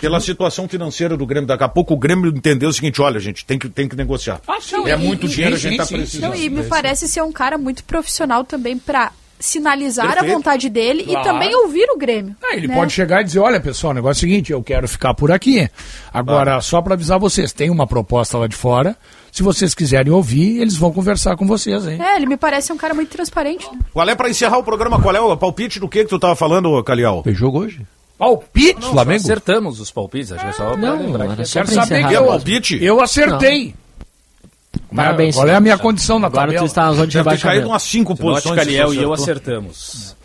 Pela situação financeira do Grêmio, daqui a pouco o Grêmio entendeu o seguinte, olha gente, tem que, tem que negociar. Não, é e- muito e- dinheiro, a sim, gente tá sim, precisando. Não, e me parece ser um cara muito profissional também pra sinalizar Perfeito. a vontade dele Claro. e também ouvir o Grêmio. Ah, ele né? pode chegar e dizer, olha pessoal, o negócio é o seguinte, eu quero ficar por aqui. Agora, só para avisar vocês, tem uma proposta lá de fora. Se vocês quiserem ouvir, eles vão conversar com vocês, hein? É, ele me parece um cara muito transparente. né? Qual é pra encerrar o programa? Qual é o palpite do que que tu tava falando, Calial? Tem jogo hoje? Palpite? Não, Flamengo? acertamos os palpites, acho que é só pra Não, lembrar era que só Quero pra saber encerrar que eu, mesmo. palpite? eu acertei. Parabéns. Qual é a minha condição na Agora tu tabela? está na zona de Deve caído umas cinco posições. E eu acertamos.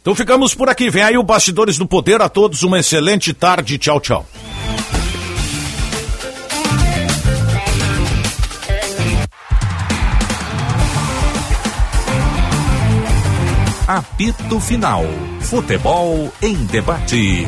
Então ficamos por aqui. Vem aí o Bastidores do Poder. A todos uma excelente tarde. Tchau, tchau. Apito Final. Futebol em debate.